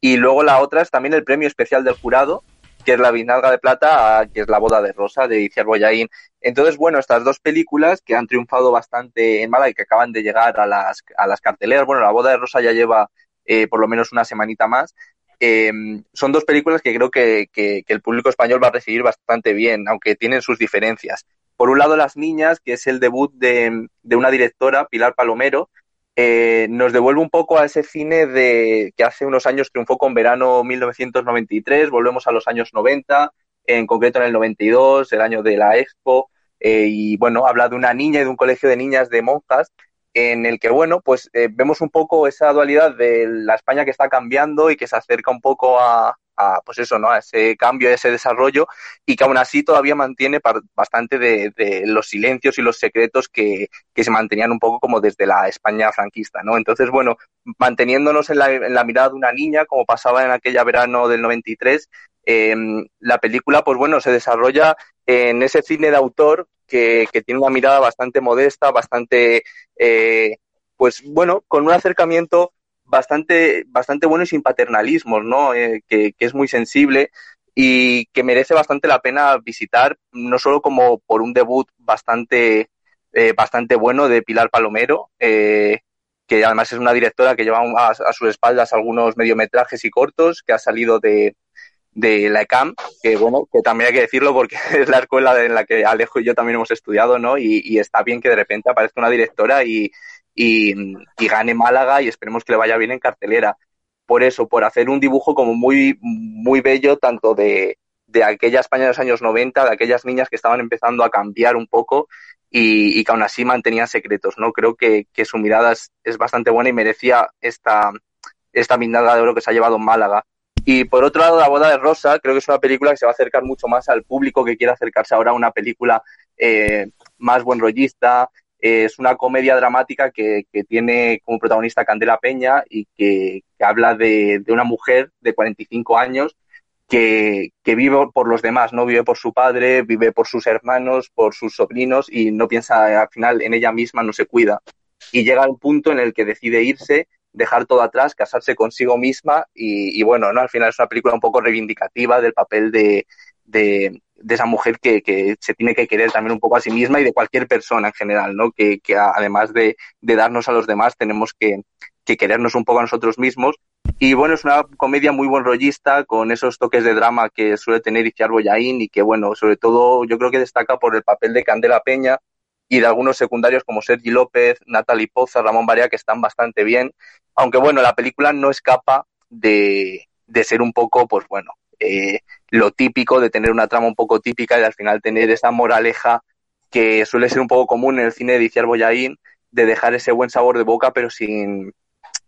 Y luego la otra es también el premio especial del jurado, que es la Biznaga de Plata, que es La Boda de Rosa de Iciar Boyaín. Entonces, bueno, estas dos películas que han triunfado bastante en Málaga y que acaban de llegar a las, a las carteleras, bueno, La Boda de Rosa ya lleva eh, por lo menos una semanita más, eh, son dos películas que creo que, que, que, el público español va a recibir bastante bien, aunque tienen sus diferencias. Por un lado, Las Niñas, que es el debut de, de una directora, Pilar Palomero, eh, nos devuelve un poco a ese cine de que hace unos años triunfó con Verano 1993, volvemos a los años 90, en concreto en el 92, el año de la Expo, eh, y bueno, habla de una niña y de un colegio de niñas de monjas, en el que, bueno, pues eh, vemos un poco esa dualidad de la España que está cambiando y que se acerca un poco a, a, pues eso, ¿no? Ese cambio, a ese desarrollo y que aún así todavía mantiene bastante de, los silencios y los secretos que, se mantenían un poco como desde la España franquista, ¿no? Entonces, bueno, manteniéndonos en la, en la mirada de una niña, como pasaba en aquella verano del 93, eh, la película, pues bueno, se desarrolla en ese cine de autor que, que tiene una mirada bastante modesta, bastante, eh, pues bueno, con un acercamiento bastante, bastante bueno y sin paternalismos, ¿no? Eh, que, es muy sensible y que merece bastante la pena visitar, no solo como por un debut bastante, eh, bastante bueno de Pilar Palomero, eh, que además es una directora que lleva a, sus espaldas algunos mediometrajes y cortos, que ha salido de, de la ECAM, que bueno, que también hay que decirlo porque es la escuela en la que Alejo y yo también hemos estudiado, ¿no? Y está bien que de repente aparezca una directora y, y, gane Málaga y esperemos que le vaya bien en cartelera. Por eso, por hacer un dibujo como muy, muy bello, tanto de, de aquella España de los años 90, de aquellas niñas que estaban empezando a cambiar un poco y, y que aún así mantenían secretos, ¿no? Creo que, que su mirada es, es, bastante buena y merecía esta, esta de oro que se ha llevado en Málaga. Y por otro lado, La boda de Rosa, creo que es una película que se va a acercar mucho más al público que quiere acercarse ahora a una película eh, más buen rollista, es una comedia dramática que, que, tiene como protagonista Candela Peña y que, que habla de, de, una mujer de 45 años que, que, vive por los demás, no vive por su padre, vive por sus hermanos, por sus sobrinos y no piensa al final en ella misma, no se cuida. Y llega un punto en el que decide irse, dejar todo atrás, casarse consigo misma y, y bueno, ¿no? al final es una película un poco reivindicativa del papel de, de, esa mujer que, que, se tiene que querer también un poco a sí misma y de cualquier persona en general, ¿no? Que, que además de, de, darnos a los demás, tenemos que, que, querernos un poco a nosotros mismos. Y bueno, es una comedia muy buen rollista, con esos toques de drama que suele tener Iciar Boyaín y que, bueno, sobre todo yo creo que destaca por el papel de Candela Peña y de algunos secundarios como Sergi López, Natalie Poza, Ramón Barea, que están bastante bien. Aunque bueno, la película no escapa de, de ser un poco, pues bueno, eh, lo típico de tener una trama un poco típica y al final tener esa moraleja que suele ser un poco común en el cine de Iciar Boyaín, de dejar ese buen sabor de boca, pero sin,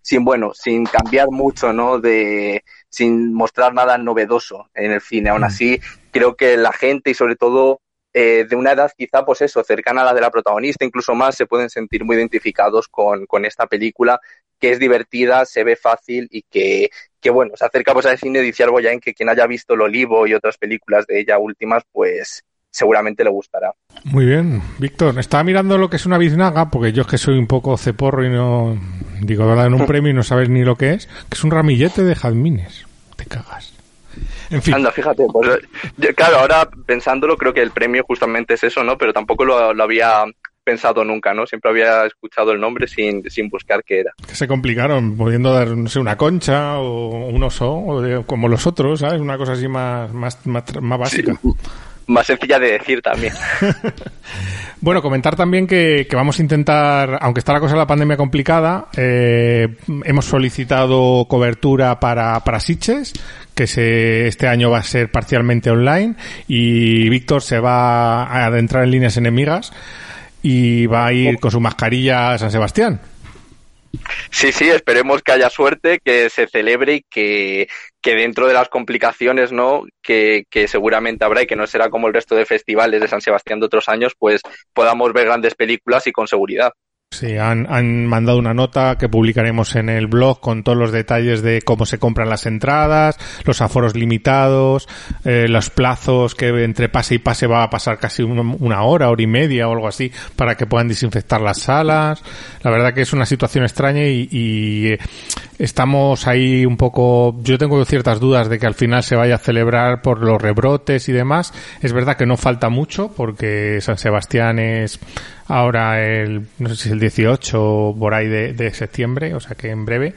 sin bueno, sin cambiar mucho, ¿no? De, sin mostrar nada novedoso en el cine. Aún así, creo que la gente y sobre todo eh, de una edad quizá, pues eso, cercana a la de la protagonista, incluso más, se pueden sentir muy identificados con, con esta película, que es divertida, se ve fácil y que, que bueno, se acerca pues al cine de Iciar Boyain, que quien haya visto El Olivo y otras películas de ella últimas, pues seguramente le gustará. Muy bien, Víctor. Estaba mirando lo que es una biznaga, porque yo es que soy un poco ceporro y no digo, en un premio y no sabes ni lo que es, que es un ramillete de jazmines. Te cagas. En fin. Anda, fíjate, pues yo, claro, ahora pensándolo creo que el premio justamente es eso, ¿no? Pero tampoco lo, lo había pensado nunca, ¿no? Siempre había escuchado el nombre sin, sin buscar qué era. Que se complicaron, pudiendo dar, no sé, una concha o un oso, o de, como los otros, ¿sabes? Una cosa así más, más, más, más básica. Sí, más sencilla de decir también. bueno, comentar también que, que, vamos a intentar, aunque está la cosa de la pandemia complicada, eh, hemos solicitado cobertura para, para Siches, que se, este año va a ser parcialmente online, y Víctor se va a adentrar en líneas enemigas y va a ir con su mascarilla a San Sebastián. Sí, sí, esperemos que haya suerte, que se celebre y que, que dentro de las complicaciones, ¿no? Que, que, seguramente habrá y que no será como el resto de festivales de San Sebastián de otros años, pues podamos ver grandes películas y con seguridad. Sí, han, han, mandado una nota que publicaremos en el blog con todos los detalles de cómo se compran las entradas, los aforos limitados, eh, los plazos que entre pase y pase va a pasar casi una hora, hora y media o algo así para que puedan desinfectar las salas. La verdad que es una situación extraña y, y eh, estamos ahí un poco, yo tengo ciertas dudas de que al final se vaya a celebrar por los rebrotes y demás. Es verdad que no falta mucho porque San Sebastián es ahora el, no sé si el 18 por ahí de, de septiembre, o sea que en breve.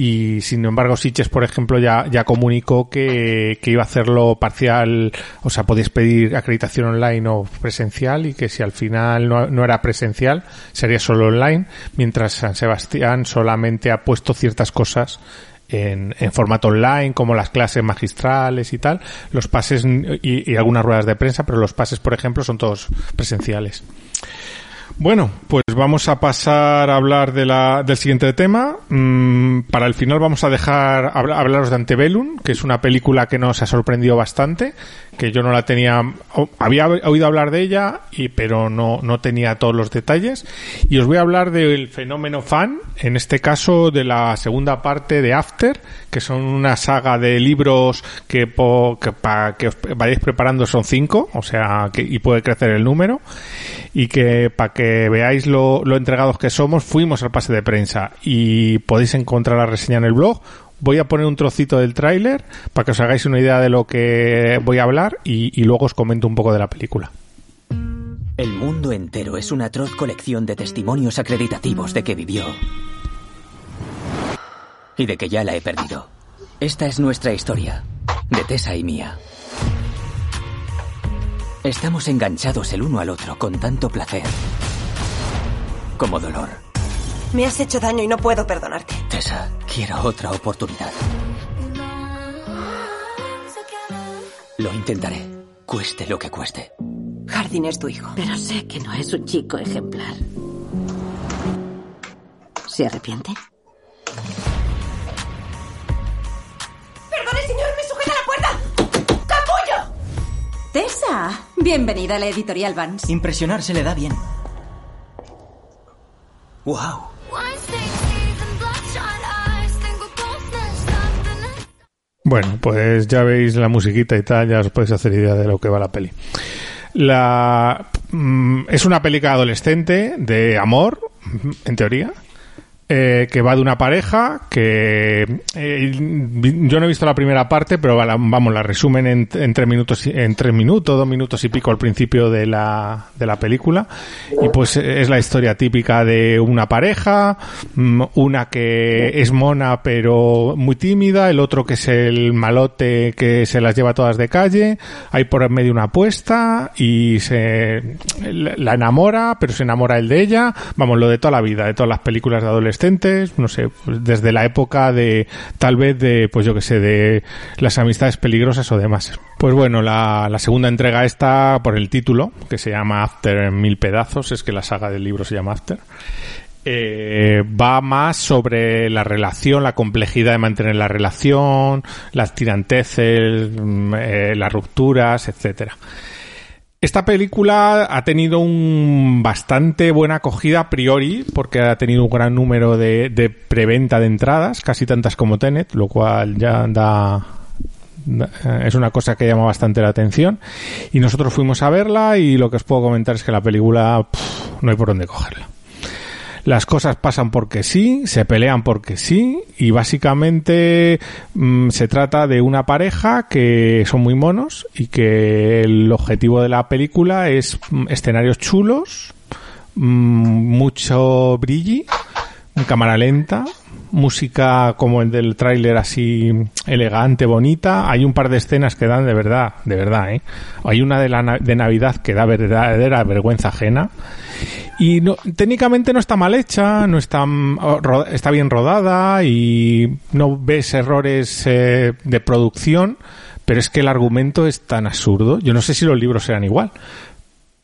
Y sin embargo Siches por ejemplo ya, ya comunicó que, que, iba a hacerlo parcial o sea podéis pedir acreditación online o presencial y que si al final no, no, era presencial sería solo online mientras San Sebastián solamente ha puesto ciertas cosas en, en formato online como las clases magistrales y tal los pases y, algunas ruedas de prensa pero los pases por ejemplo son todos presenciales bueno, pues vamos a pasar a hablar de la, del siguiente tema. Mm, para el final vamos a dejar hablaros de Antebellum, que es una película que nos ha sorprendido bastante, que yo no la tenía, había oído hablar de ella, y, pero no, no tenía todos los detalles. Y os voy a hablar del fenómeno fan, en este caso de la segunda parte de After, que son una saga de libros que, po, que para que os vayáis preparando son cinco, o sea, que, y puede crecer el número, y que para que veáis lo, lo entregados que somos, fuimos al pase de prensa y podéis encontrar la reseña en el blog. Voy a poner un trocito del tráiler para que os hagáis una idea de lo que voy a hablar y, y luego os comento un poco de la película. El mundo entero es una atroz colección de testimonios acreditativos de que vivió y de que ya la he perdido. Esta es nuestra historia, de Tessa y mía. Estamos enganchados el uno al otro con tanto placer como dolor. Me has hecho daño y no puedo perdonarte. Tessa, quiero otra oportunidad. Lo intentaré, cueste lo que cueste. Hardin es tu hijo. Pero sé que no es un chico ejemplar. ¿Se arrepiente? ¡Perdone, señor! ¡Me sujeta la puerta! ¡Capullo! Tessa, bienvenida a la editorial Vance. Impresionar se le da bien. ¡Wow! Bueno, pues ya veis la musiquita y tal, ya os podéis hacer idea de lo que va la peli. La, mm, es una película adolescente de amor, en teoría, eh, que va de una pareja que eh, yo no he visto la primera parte pero vamos la resumen en, en, tres minutos en tres minutos dos minutos y pico al principio de la de la película. Y pues es la historia típica de una pareja una que es mona pero muy tímida el otro que es el malote que se las lleva todas de calle hay por medio una apuesta y se la enamora pero se enamora él de ella. Vamos lo de toda la vida de todas las películas de adolescentes no sé, desde la época de, tal vez de, pues yo que sé, de las amistades peligrosas o demás. Pues bueno, la, segunda entrega está por el título, que se llama After en mil pedazos, es que la saga del libro se llama After. Eh, va más sobre la relación, la complejidad de mantener la relación, las tiranteces, eh, las rupturas, etcétera. Esta película ha tenido un bastante buena acogida a priori, porque ha tenido un gran número de, de preventa de entradas, casi tantas como Tenet, lo cual ya da, es una cosa que llama bastante la atención. Y nosotros fuimos a verla y lo que os puedo comentar es que la película pff, no hay por dónde cogerla las cosas pasan porque sí, se pelean porque sí y básicamente mmm, se trata de una pareja que son muy monos y que el objetivo de la película es escenarios chulos, mmm, mucho brilli, cámara lenta, música como el del tráiler así elegante, bonita. Hay un par de escenas que dan de verdad, de verdad, ¿eh? Hay una de, la, de Navidad que da verdadera vergüenza ajena. Y no, técnicamente no está mal hecha, no está, está bien rodada y no ves errores eh, de producción, pero es que el argumento es tan absurdo. Yo no sé si los libros serán igual,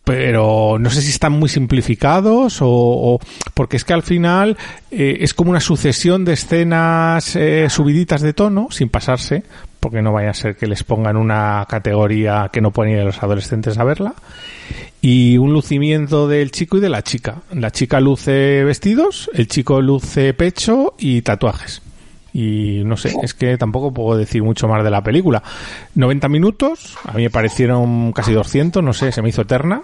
pero no sé si están muy simplificados o, o- porque es que al final eh, es como una sucesión de escenas eh, subiditas de tono sin pasarse porque no vaya a ser que les pongan una categoría que no pueden ir a los adolescentes a verla y un lucimiento del chico y de la chica. La chica luce vestidos el chico luce pecho y tatuajes y no sé, es que tampoco puedo decir mucho más de la película. 90 minutos, a mí me parecieron casi 200, no sé, se me hizo eterna.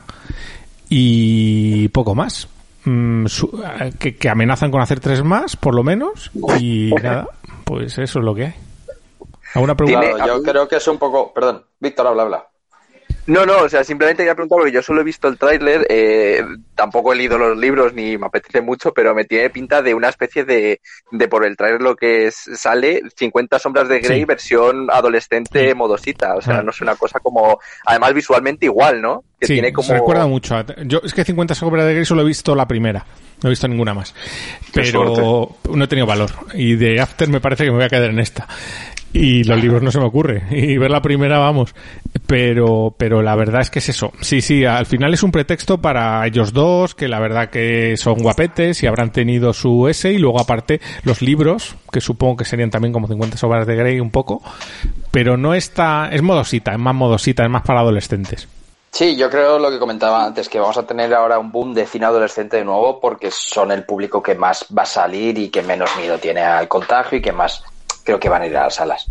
Y poco más. Mm, su- eh, que, que amenazan con hacer tres más, por lo menos. Y nada, pues eso es lo que hay. ¿Alguna pregunta? Yo creo que es un poco. Perdón, Víctor, habla, habla. No, no, o sea, simplemente quería preguntar porque yo solo he visto el tráiler, eh, tampoco he leído los libros ni me apetece mucho, pero me tiene pinta de una especie de, de por el tráiler lo que es- sale 50 sombras de Grey Sí. versión adolescente modosita, o sea, Ah. no es una cosa como, además visualmente igual, ¿no? Que sí, tiene como... se recuerda mucho. a- Yo es que 50 sombras de Grey solo he visto la primera. No he visto ninguna más. Pero no he tenido valor. Y de After me parece que me voy a quedar en esta. Y los libros no se me ocurre. Y ver la primera, vamos. Pero, pero la verdad es que es eso. Sí, sí, al final es un pretexto para ellos dos, que la verdad que son guapetes y habrán tenido su S. Y luego aparte los libros, que supongo que serían también como 50 sombras de Grey un poco. Pero no está, es modosita, es más modosita, es más para adolescentes. Sí, yo creo lo que comentaba antes, que vamos a tener ahora un boom de cine adolescente de nuevo porque son el público que más va a salir y que menos miedo tiene al contagio y que más creo que van a ir a las salas.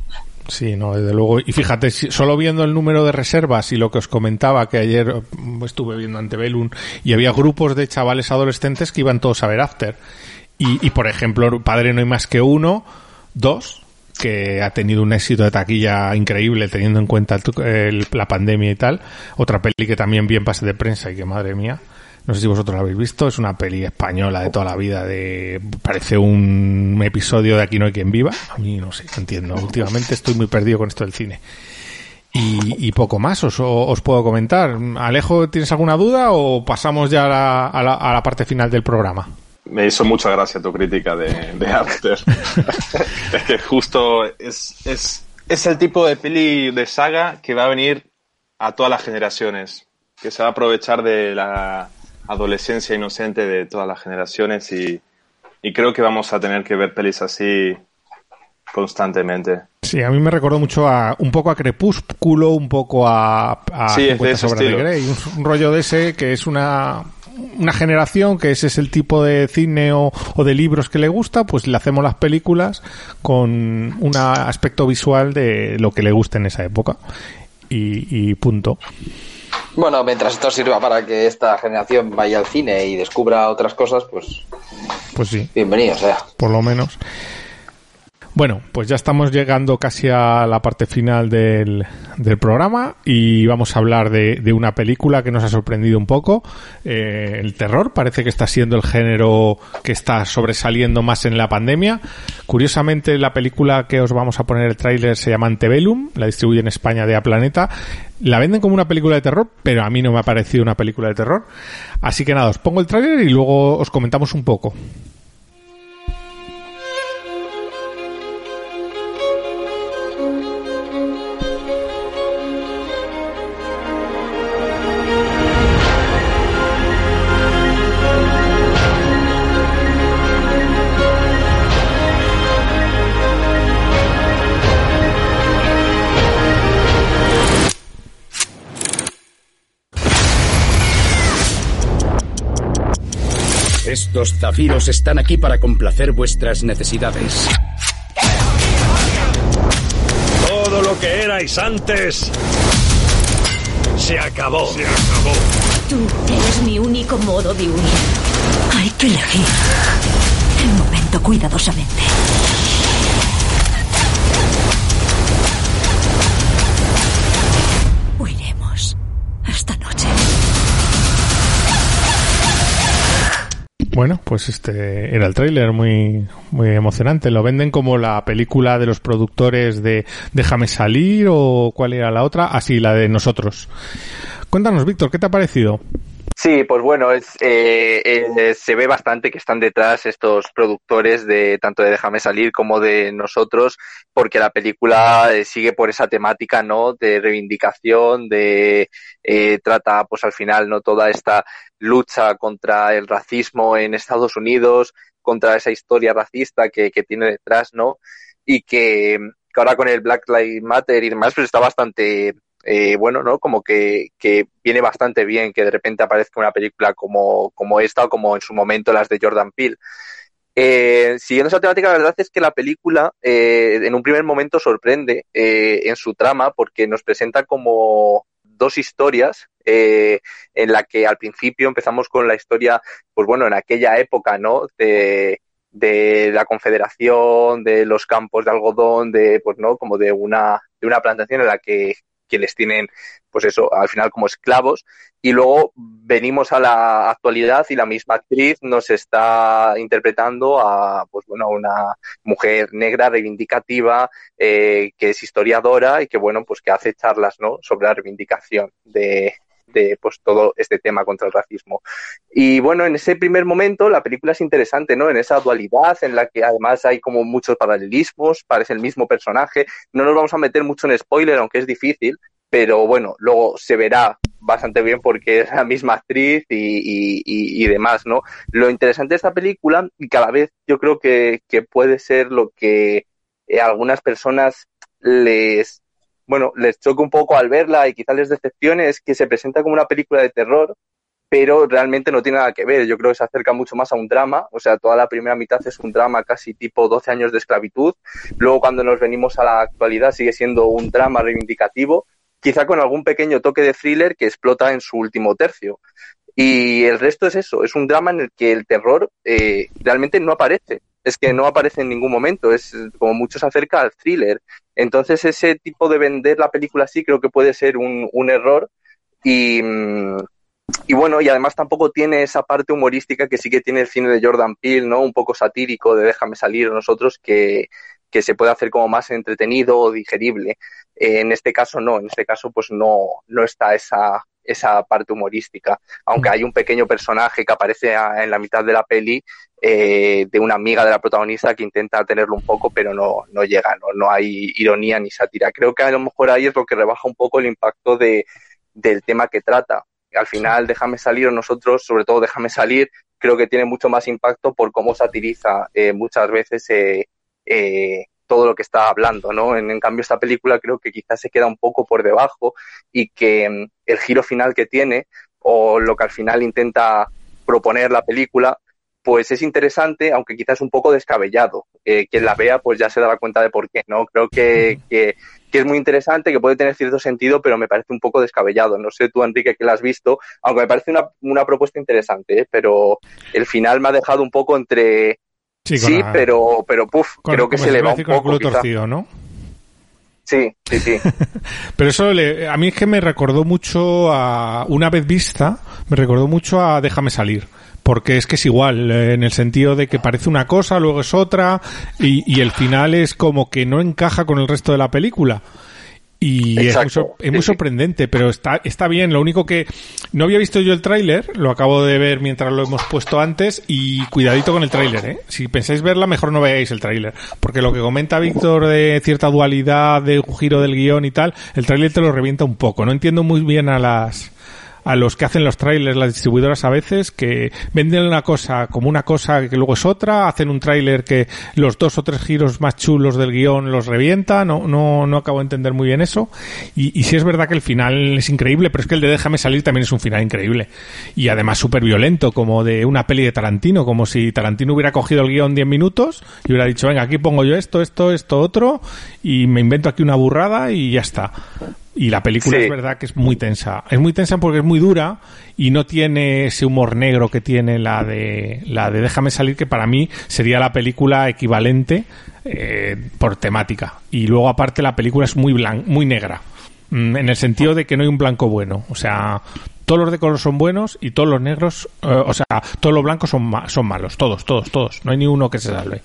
Sí, no, desde luego. Y fíjate, solo viendo el número de reservas y lo que os comentaba, que ayer mm, estuve viendo Antebellum, y había grupos de chavales adolescentes que iban todos a ver After. Y, por ejemplo, Padre no hay más que uno, dos, que ha tenido un éxito de taquilla increíble teniendo en cuenta el- la pandemia y tal. Otra peli que también bien pase de prensa y que madre mía. No sé si vosotros la habéis visto, es una peli española de toda la vida, de parece un episodio de Aquí no hay quien viva. A mí no sé, no entiendo. Últimamente estoy muy perdido con esto del cine. Y, y poco más os, os puedo comentar. Alejo, ¿tienes alguna duda o pasamos ya a la, a la- a la parte final del programa? Me hizo mucha gracia tu crítica de, de After. es que justo es, es, es el tipo de peli de saga que va a venir a todas las generaciones, que se va a aprovechar de la adolescencia inocente de todas las generaciones y, y creo que vamos a tener que ver pelis así constantemente. Sí, a mí me recordó mucho a un poco a Crepúsculo, un poco a, a Sí, es de 50 ese de. Grey, un, un rollo de ese que es una una generación que ese es el tipo de cine o, o de libros que le gusta, pues le hacemos las películas con un aspecto visual de lo que le gusta en esa época. Y, y punto. Bueno, mientras esto sirva para que esta generación vaya al cine y descubra otras cosas, pues Pues sí. bienvenido sea. por lo menos. Bueno, pues ya estamos llegando casi a la parte final del, programa y vamos a hablar de, de una película que nos ha sorprendido un poco. Eh, el terror parece que está siendo el género que está sobresaliendo más en la pandemia. Curiosamente, la película que os vamos a poner el tráiler se llama Antebellum, la distribuye en España de A Planeta. La venden como una película de terror, pero a mí no me ha parecido una película de terror. Así que nada, os pongo el tráiler y luego os comentamos un poco. Estos zafiros están aquí para complacer vuestras necesidades. Todo lo que erais antes se acabó. Se acabó. Tú eres mi único modo de unir. Hay que elegir el momento cuidadosamente. Bueno, pues este era el tráiler muy muy emocionante. Lo venden como la película de los productores de Déjame salir o cuál era la otra, así la de nosotros. Cuéntanos, Víctor, ¿qué te ha parecido? Sí, pues bueno, es, eh, eh, se ve bastante que están detrás estos productores de tanto de Déjame salir como de nosotros, porque la película eh, sigue por esa temática, ¿no? De reivindicación, de eh, trata, pues al final, no toda esta lucha contra el racismo en Estados Unidos, contra esa historia racista que, que tiene detrás, ¿no? Y que, que ahora con el Black Lives Matter y demás, pues está bastante eh, bueno, ¿no? Como que, que viene bastante bien que de repente aparezca una película como, como esta o como en su momento las de Jordan Peele. Eh, siguiendo esa temática, la verdad es que la película eh, en un primer momento sorprende en su trama porque nos presenta como dos historias en la que al principio empezamos con la historia, pues bueno, en aquella época, ¿no? De, de la confederación, de los campos de algodón, de, pues no, como de una, de una plantación en la que quienes tienen, pues eso, al final como esclavos. Y luego venimos a la actualidad y la misma actriz nos está interpretando a, pues bueno, a una mujer negra reivindicativa, eh, que es historiadora y que, bueno, pues que hace charlas, ¿no? Sobre la reivindicación de, de pues todo este tema contra el racismo. Y bueno, en ese primer momento la película es interesante, ¿no? En esa dualidad en la que además hay como muchos paralelismos, parece el mismo personaje. No nos vamos a meter mucho en spoiler, aunque es difícil, pero bueno, luego se verá bastante bien porque es la misma actriz y, y, y, demás, ¿no? Lo interesante de esta película, y cada vez yo creo que, que puede ser lo que eh, algunas personas les bueno, les choca un poco al verla y quizás les decepcione es que se presenta como una película de terror, pero realmente no tiene nada que ver. Yo creo que se acerca mucho más a un drama, o sea, toda la primera mitad es un drama casi tipo 12 años de esclavitud. Luego cuando nos venimos a la actualidad sigue siendo un drama reivindicativo, quizá con algún pequeño toque de thriller que explota en su último tercio. Y el resto es eso, es un drama en el que el terror eh, realmente no aparece es que no aparece en ningún momento, es como mucho se acerca al thriller. Entonces ese tipo de vender la película así creo que puede ser un, un error y, y bueno, y además tampoco tiene esa parte humorística que sí que tiene el cine de Jordan Peele, ¿no? Un poco satírico de déjame salir nosotros que, que se puede hacer como más entretenido o digerible. Eh, en este caso no, en este caso pues no, no está esa, esa parte humorística, aunque hay un pequeño personaje que aparece en la mitad de la peli eh, de una amiga de la protagonista que intenta tenerlo un poco, pero no, no llega, no, no hay ironía ni sátira. Creo que a lo mejor ahí es lo que rebaja un poco el impacto de, del tema que trata. Al final, déjame salir, o nosotros, sobre todo déjame salir, creo que tiene mucho más impacto por cómo satiriza eh, muchas veces eh, eh, todo lo que está hablando, ¿no? En, en, cambio, esta película creo que quizás se queda un poco por debajo y que mm, el giro final que tiene o lo que al final intenta proponer la película, pues es interesante, aunque quizás un poco descabellado. Eh, quien la vea, pues ya se dará cuenta de por qué, ¿no? Creo que, que, que, es muy interesante, que puede tener cierto sentido, pero me parece un poco descabellado. No sé tú, Enrique, que la has visto, aunque me parece una, una propuesta interesante, ¿eh? pero el final me ha dejado un poco entre Sí, sí la... pero, pero puf, con, creo que se le va un poco. El culo torcido, ¿no? Sí, sí, sí. pero eso le, a mí es que me recordó mucho a una vez vista, me recordó mucho a Déjame salir. Porque es que es igual, eh, en el sentido de que parece una cosa, luego es otra, y, y el final es como que no encaja con el resto de la película. Y es muy, es muy, sorprendente, pero está, está bien. Lo único que no había visto yo el tráiler, lo acabo de ver mientras lo hemos puesto antes y cuidadito con el tráiler, ¿eh? Si pensáis verla, mejor no veáis el tráiler. Porque lo que comenta Víctor de cierta dualidad, de un giro del guion y tal, el tráiler te lo revienta un poco. No entiendo muy bien a las a los que hacen los trailers, las distribuidoras a veces, que venden una cosa como una cosa que luego es otra, hacen un trailer que los dos o tres giros más chulos del guion los revienta, no, no, no acabo de entender muy bien eso. Y, y sí es verdad que el final es increíble, pero es que el de Déjame salir también es un final increíble. Y además súper violento, como de una peli de Tarantino, como si Tarantino hubiera cogido el guion 10 minutos y hubiera dicho, venga, aquí pongo yo esto, esto, esto, otro, y me invento aquí una burrada y ya está. Y la película sí. es verdad que es muy tensa. Es muy tensa porque es muy dura y no tiene ese humor negro que tiene la de la de Déjame salir, que para mí sería la película equivalente eh, por temática. Y luego aparte la película es muy blan muy negra. Mm, en el sentido de que no hay un blanco bueno. O sea, todos los de color son buenos y todos los negros, eh, o sea, todos los blancos son, ma son malos. Todos, todos, todos. No hay ni uno que se salve.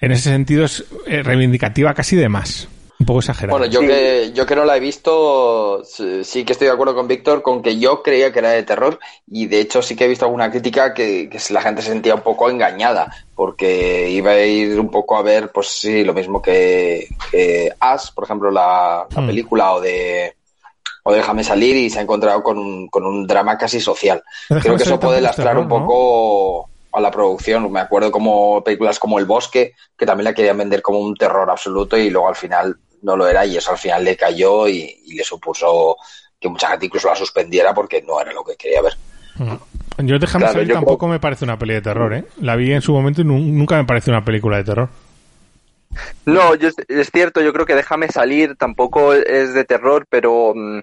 En ese sentido es eh, reivindicativa casi de más. Un poco exagerada. Bueno, yo que yo que no la he visto, sí que estoy de acuerdo con Víctor con que yo creía que era de terror y de hecho sí que he visto alguna crítica que, que la gente se sentía un poco engañada porque iba a ir un poco a ver, pues sí, lo mismo que, que As, por ejemplo, la, la Mm. película o de o Déjame salir y se ha encontrado con un, con un drama casi social. Déjame Creo que eso puede lastrar un poco a la producción. Me acuerdo como películas como El Bosque, que también la querían vender como un terror absoluto y luego al final no lo era y eso al final le cayó y, y le supuso que mucha gente incluso la suspendiera porque no era lo que quería ver. Mm. Yo Déjame Claro, salir yo tampoco me parece una peli de terror, ¿eh? La vi en su momento y nu- nunca me pareció una película de terror. No, yo, es cierto, yo creo que Déjame salir tampoco es de terror, pero, mm,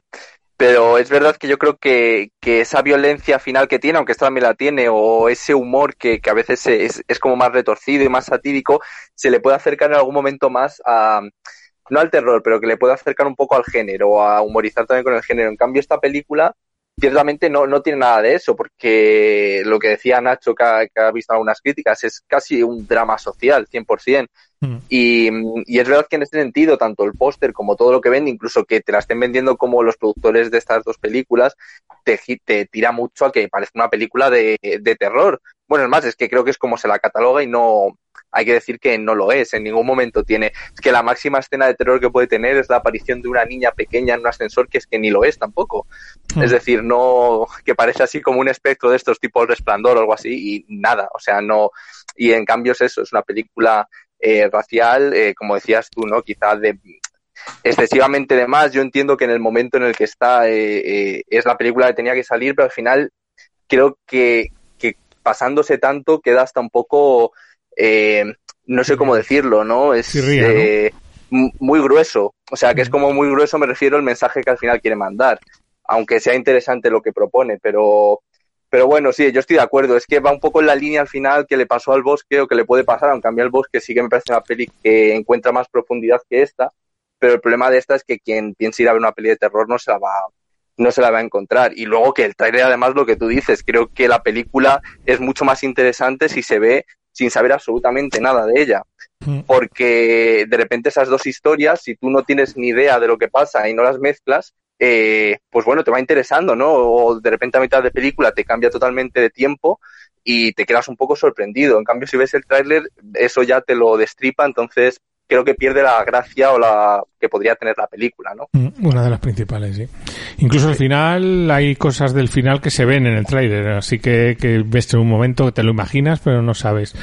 pero es verdad que yo creo que, que esa violencia final que tiene, aunque esta también la tiene, o ese humor que, que a veces es, es como más retorcido y más satírico, se le puede acercar en algún momento más a, no al terror, pero que le puede acercar un poco al género, a humorizar también con el género. En cambio, esta película ciertamente no, no tiene nada de eso, porque lo que decía Nacho, que ha, que ha visto algunas críticas, es casi un drama social, 100%. Y, y es verdad que en este sentido, tanto el póster como todo lo que vende, incluso que te la estén vendiendo como los productores de estas dos películas, te, te tira mucho a que parezca una película de, de terror. Bueno, es más, es que creo que es como se la cataloga y no, hay que decir que no lo es, en ningún momento tiene, es que la máxima escena de terror que puede tener es la aparición de una niña pequeña en un ascensor, que es que ni lo es tampoco. Mm. Es decir, no, que parece así como un espectro de estos tipos resplandor o algo así, y nada, o sea, no, y en cambio es eso, es una película eh, racial, eh, como decías tú, ¿no? Quizás de excesivamente de más. Yo entiendo que en el momento en el que está eh, es la película que tenía que salir, pero al final creo que, que pasándose tanto queda hasta un poco, eh, no sé cómo decirlo, ¿no? Es Chirría, ¿no? eh, muy grueso. O sea, que es como muy grueso, me refiero al mensaje que al final quiere mandar. Aunque sea interesante lo que propone, pero pero bueno, sí, yo estoy de acuerdo. Es que va un poco en la línea al final que le pasó al bosque o que le puede pasar, aunque a mí el bosque sí que me parece una peli que encuentra más profundidad que esta. Pero el problema de esta es que quien piense ir a ver una peli de terror no se la va, no se la va a encontrar. Y luego que el trailer, además, lo que tú dices, creo que la película es mucho más interesante si se ve sin saber absolutamente nada de ella. Porque de repente esas dos historias, si tú no tienes ni idea de lo que pasa y no las mezclas, eh, pues bueno, te va interesando, ¿no? O de repente a mitad de película te cambia totalmente de tiempo y te quedas un poco sorprendido. En cambio, si ves el tráiler, eso ya te lo destripa, entonces creo que pierde la gracia o la que podría tener la película, ¿no? Mm, Una de las principales, sí. Incluso al final hay cosas del final que se ven en el tráiler, así que, que ves en un momento que te lo imaginas, pero no sabes.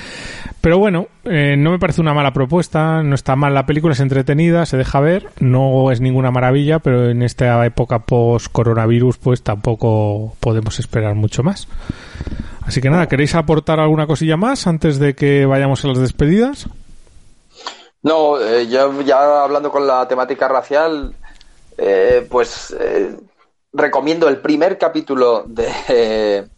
Pero bueno, eh, no me parece una mala propuesta, no está mal la película, es entretenida, se deja ver, no es ninguna maravilla, pero en esta época post-coronavirus pues tampoco podemos esperar mucho más. Así que nada, ¿queréis aportar alguna cosilla más antes de que vayamos a las despedidas? No, eh, yo ya hablando con la temática racial, eh, pues eh, recomiendo el primer capítulo de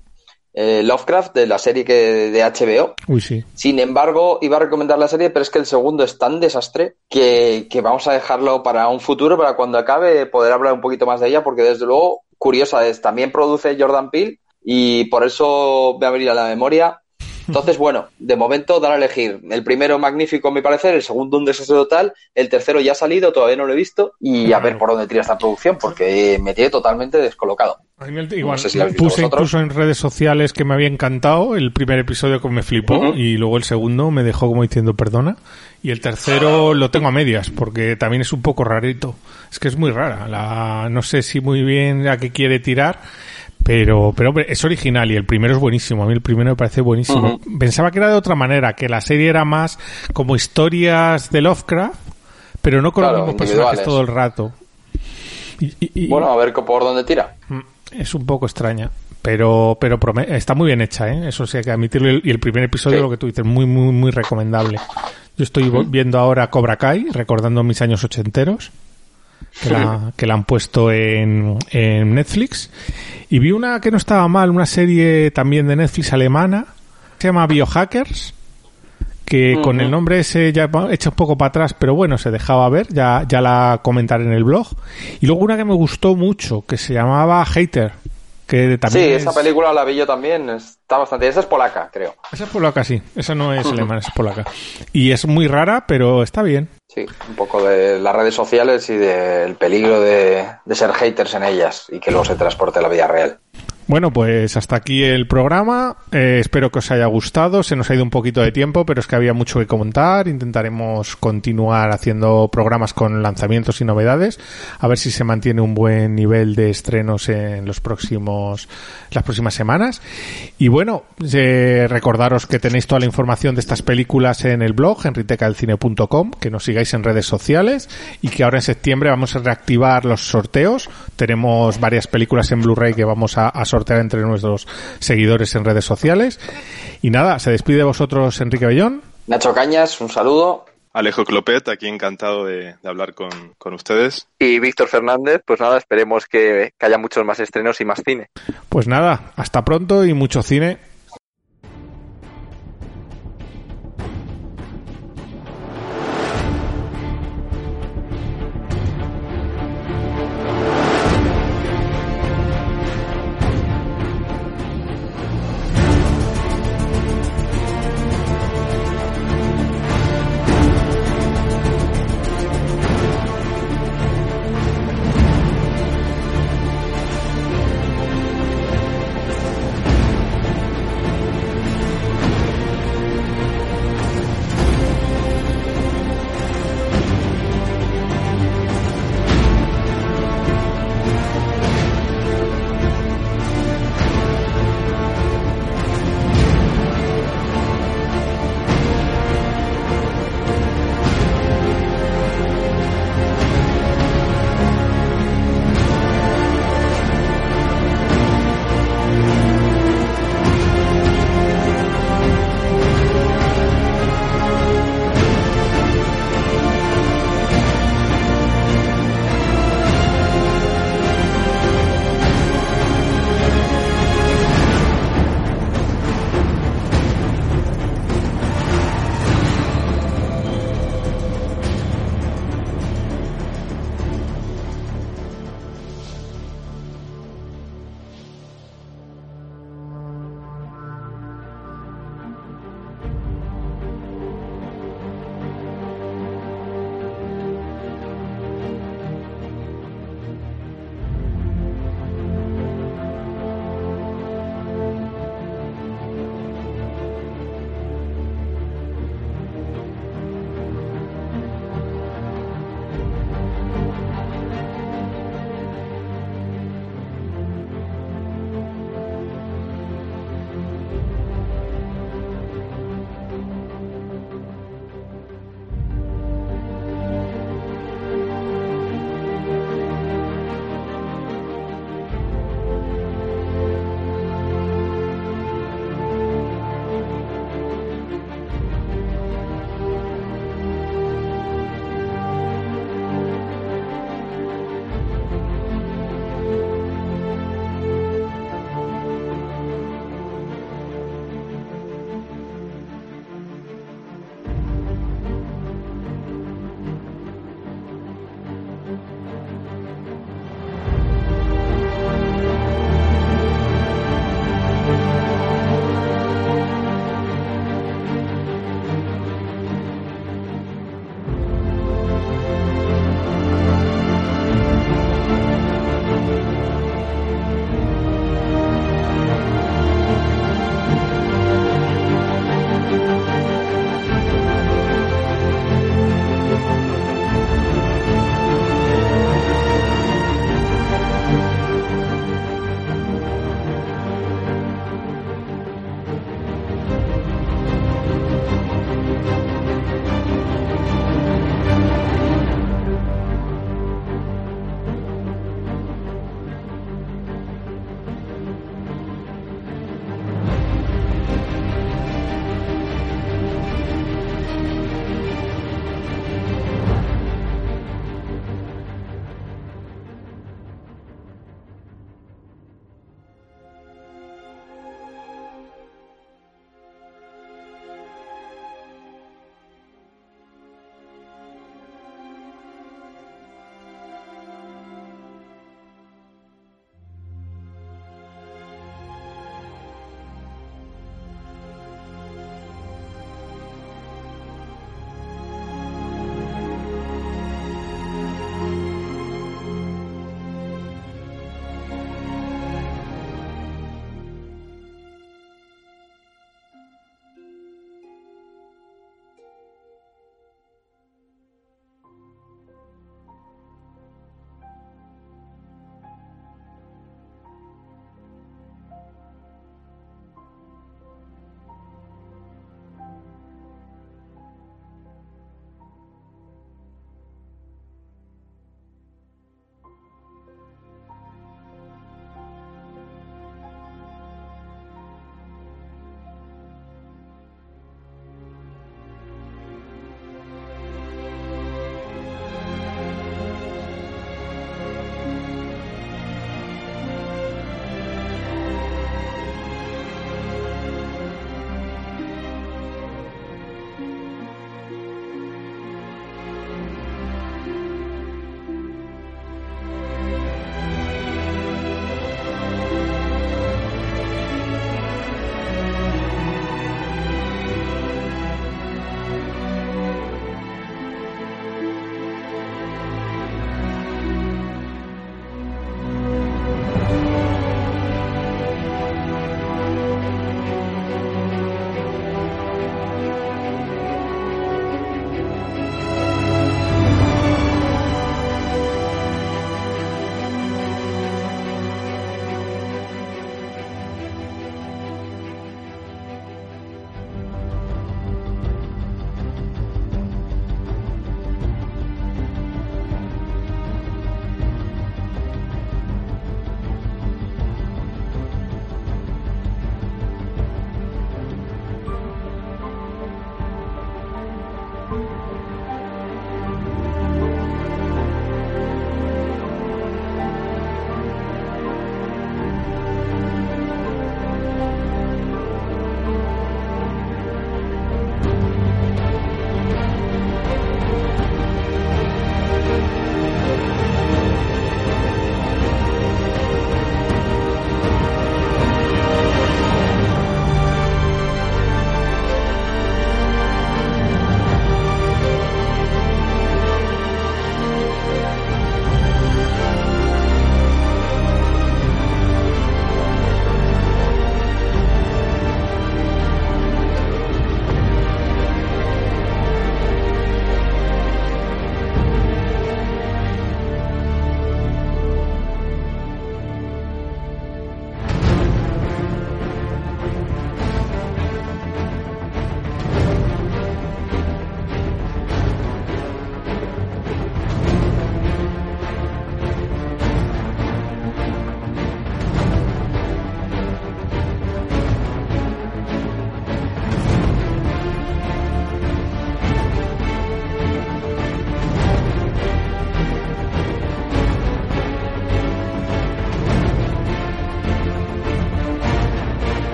eh, Lovecraft, de la serie que de HBO. Uy, sí. Sin embargo, iba a recomendar la serie, pero es que el segundo es tan desastre que, que vamos a dejarlo para un futuro, para cuando acabe poder hablar un poquito más de ella, porque desde luego, curiosa es, también produce Jordan Peele y por eso me va a venir a la memoria. Entonces, bueno, de momento dar a elegir. El primero magnífico, a mi parecer, el segundo un desastre total, el tercero ya ha salido, todavía no lo he visto, y a ver por dónde tira esta producción, porque me tiene totalmente descolocado. Igual, No sé si puse incluso en redes sociales que me había encantado el primer episodio que me flipó y luego el segundo me dejó como diciendo perdona y el tercero lo tengo a medias porque también es un poco rarito es que es muy rara la no sé si muy bien a qué quiere tirar pero pero hombre, es original y el primero es buenísimo a mí el primero me parece buenísimo pensaba que era de otra manera que la serie era más como historias de Lovecraft pero no con Claro, los mismos personajes todo el rato Y- y- y- Bueno, a ver por dónde tira. Mm, Es un poco extraña, pero pero está muy bien hecha, ¿eh? Eso sí hay que admitirlo. Y el- primer episodio, Sí. lo que tú dices, muy, muy, muy recomendable. Yo estoy viendo ahora Cobra Kai, recordando mis años ochenteros, que la, que la han puesto en, en Netflix. Y vi una que no estaba mal, una serie también de Netflix alemana, se llama Biohackers, que con el nombre ese ya va- echa un poco para atrás, pero bueno, se dejaba ver, ya, ya la comentaré en el blog. Y luego una que me gustó mucho, que se llamaba Hater, que también sí, es- esa película la vi yo también, está bastante... Esa es polaca, creo. Esa es polaca, sí. Esa no es alemana, es polaca. Y es muy rara, pero está bien. Sí, un poco de las redes sociales y del peligro de, de ser haters en ellas y que luego se transporte a la vida real. Bueno, pues hasta aquí el programa. Eh, espero que os haya gustado. Se nos ha ido un poquito de tiempo, pero es que había mucho que comentar. Intentaremos continuar haciendo programas con lanzamientos y novedades. A ver si se mantiene un buen nivel de estrenos en los próximos, las próximas semanas. Y bueno, eh, recordaros que tenéis toda la información de estas películas en el blog, enritecalcine.com, que nos sigáis en redes sociales y que ahora en septiembre vamos a reactivar los sorteos. Tenemos varias películas en Blu-ray que vamos a, a sortear entre nuestros seguidores en redes sociales. Y nada, se despide de vosotros Enrique Bellón. Nacho Cañas, un saludo. Alejo Clopet, aquí encantado de, de hablar con, con, ustedes. Y Víctor Fernández, pues nada, esperemos que, que haya muchos más estrenos y más cine. Pues nada, hasta pronto y mucho cine.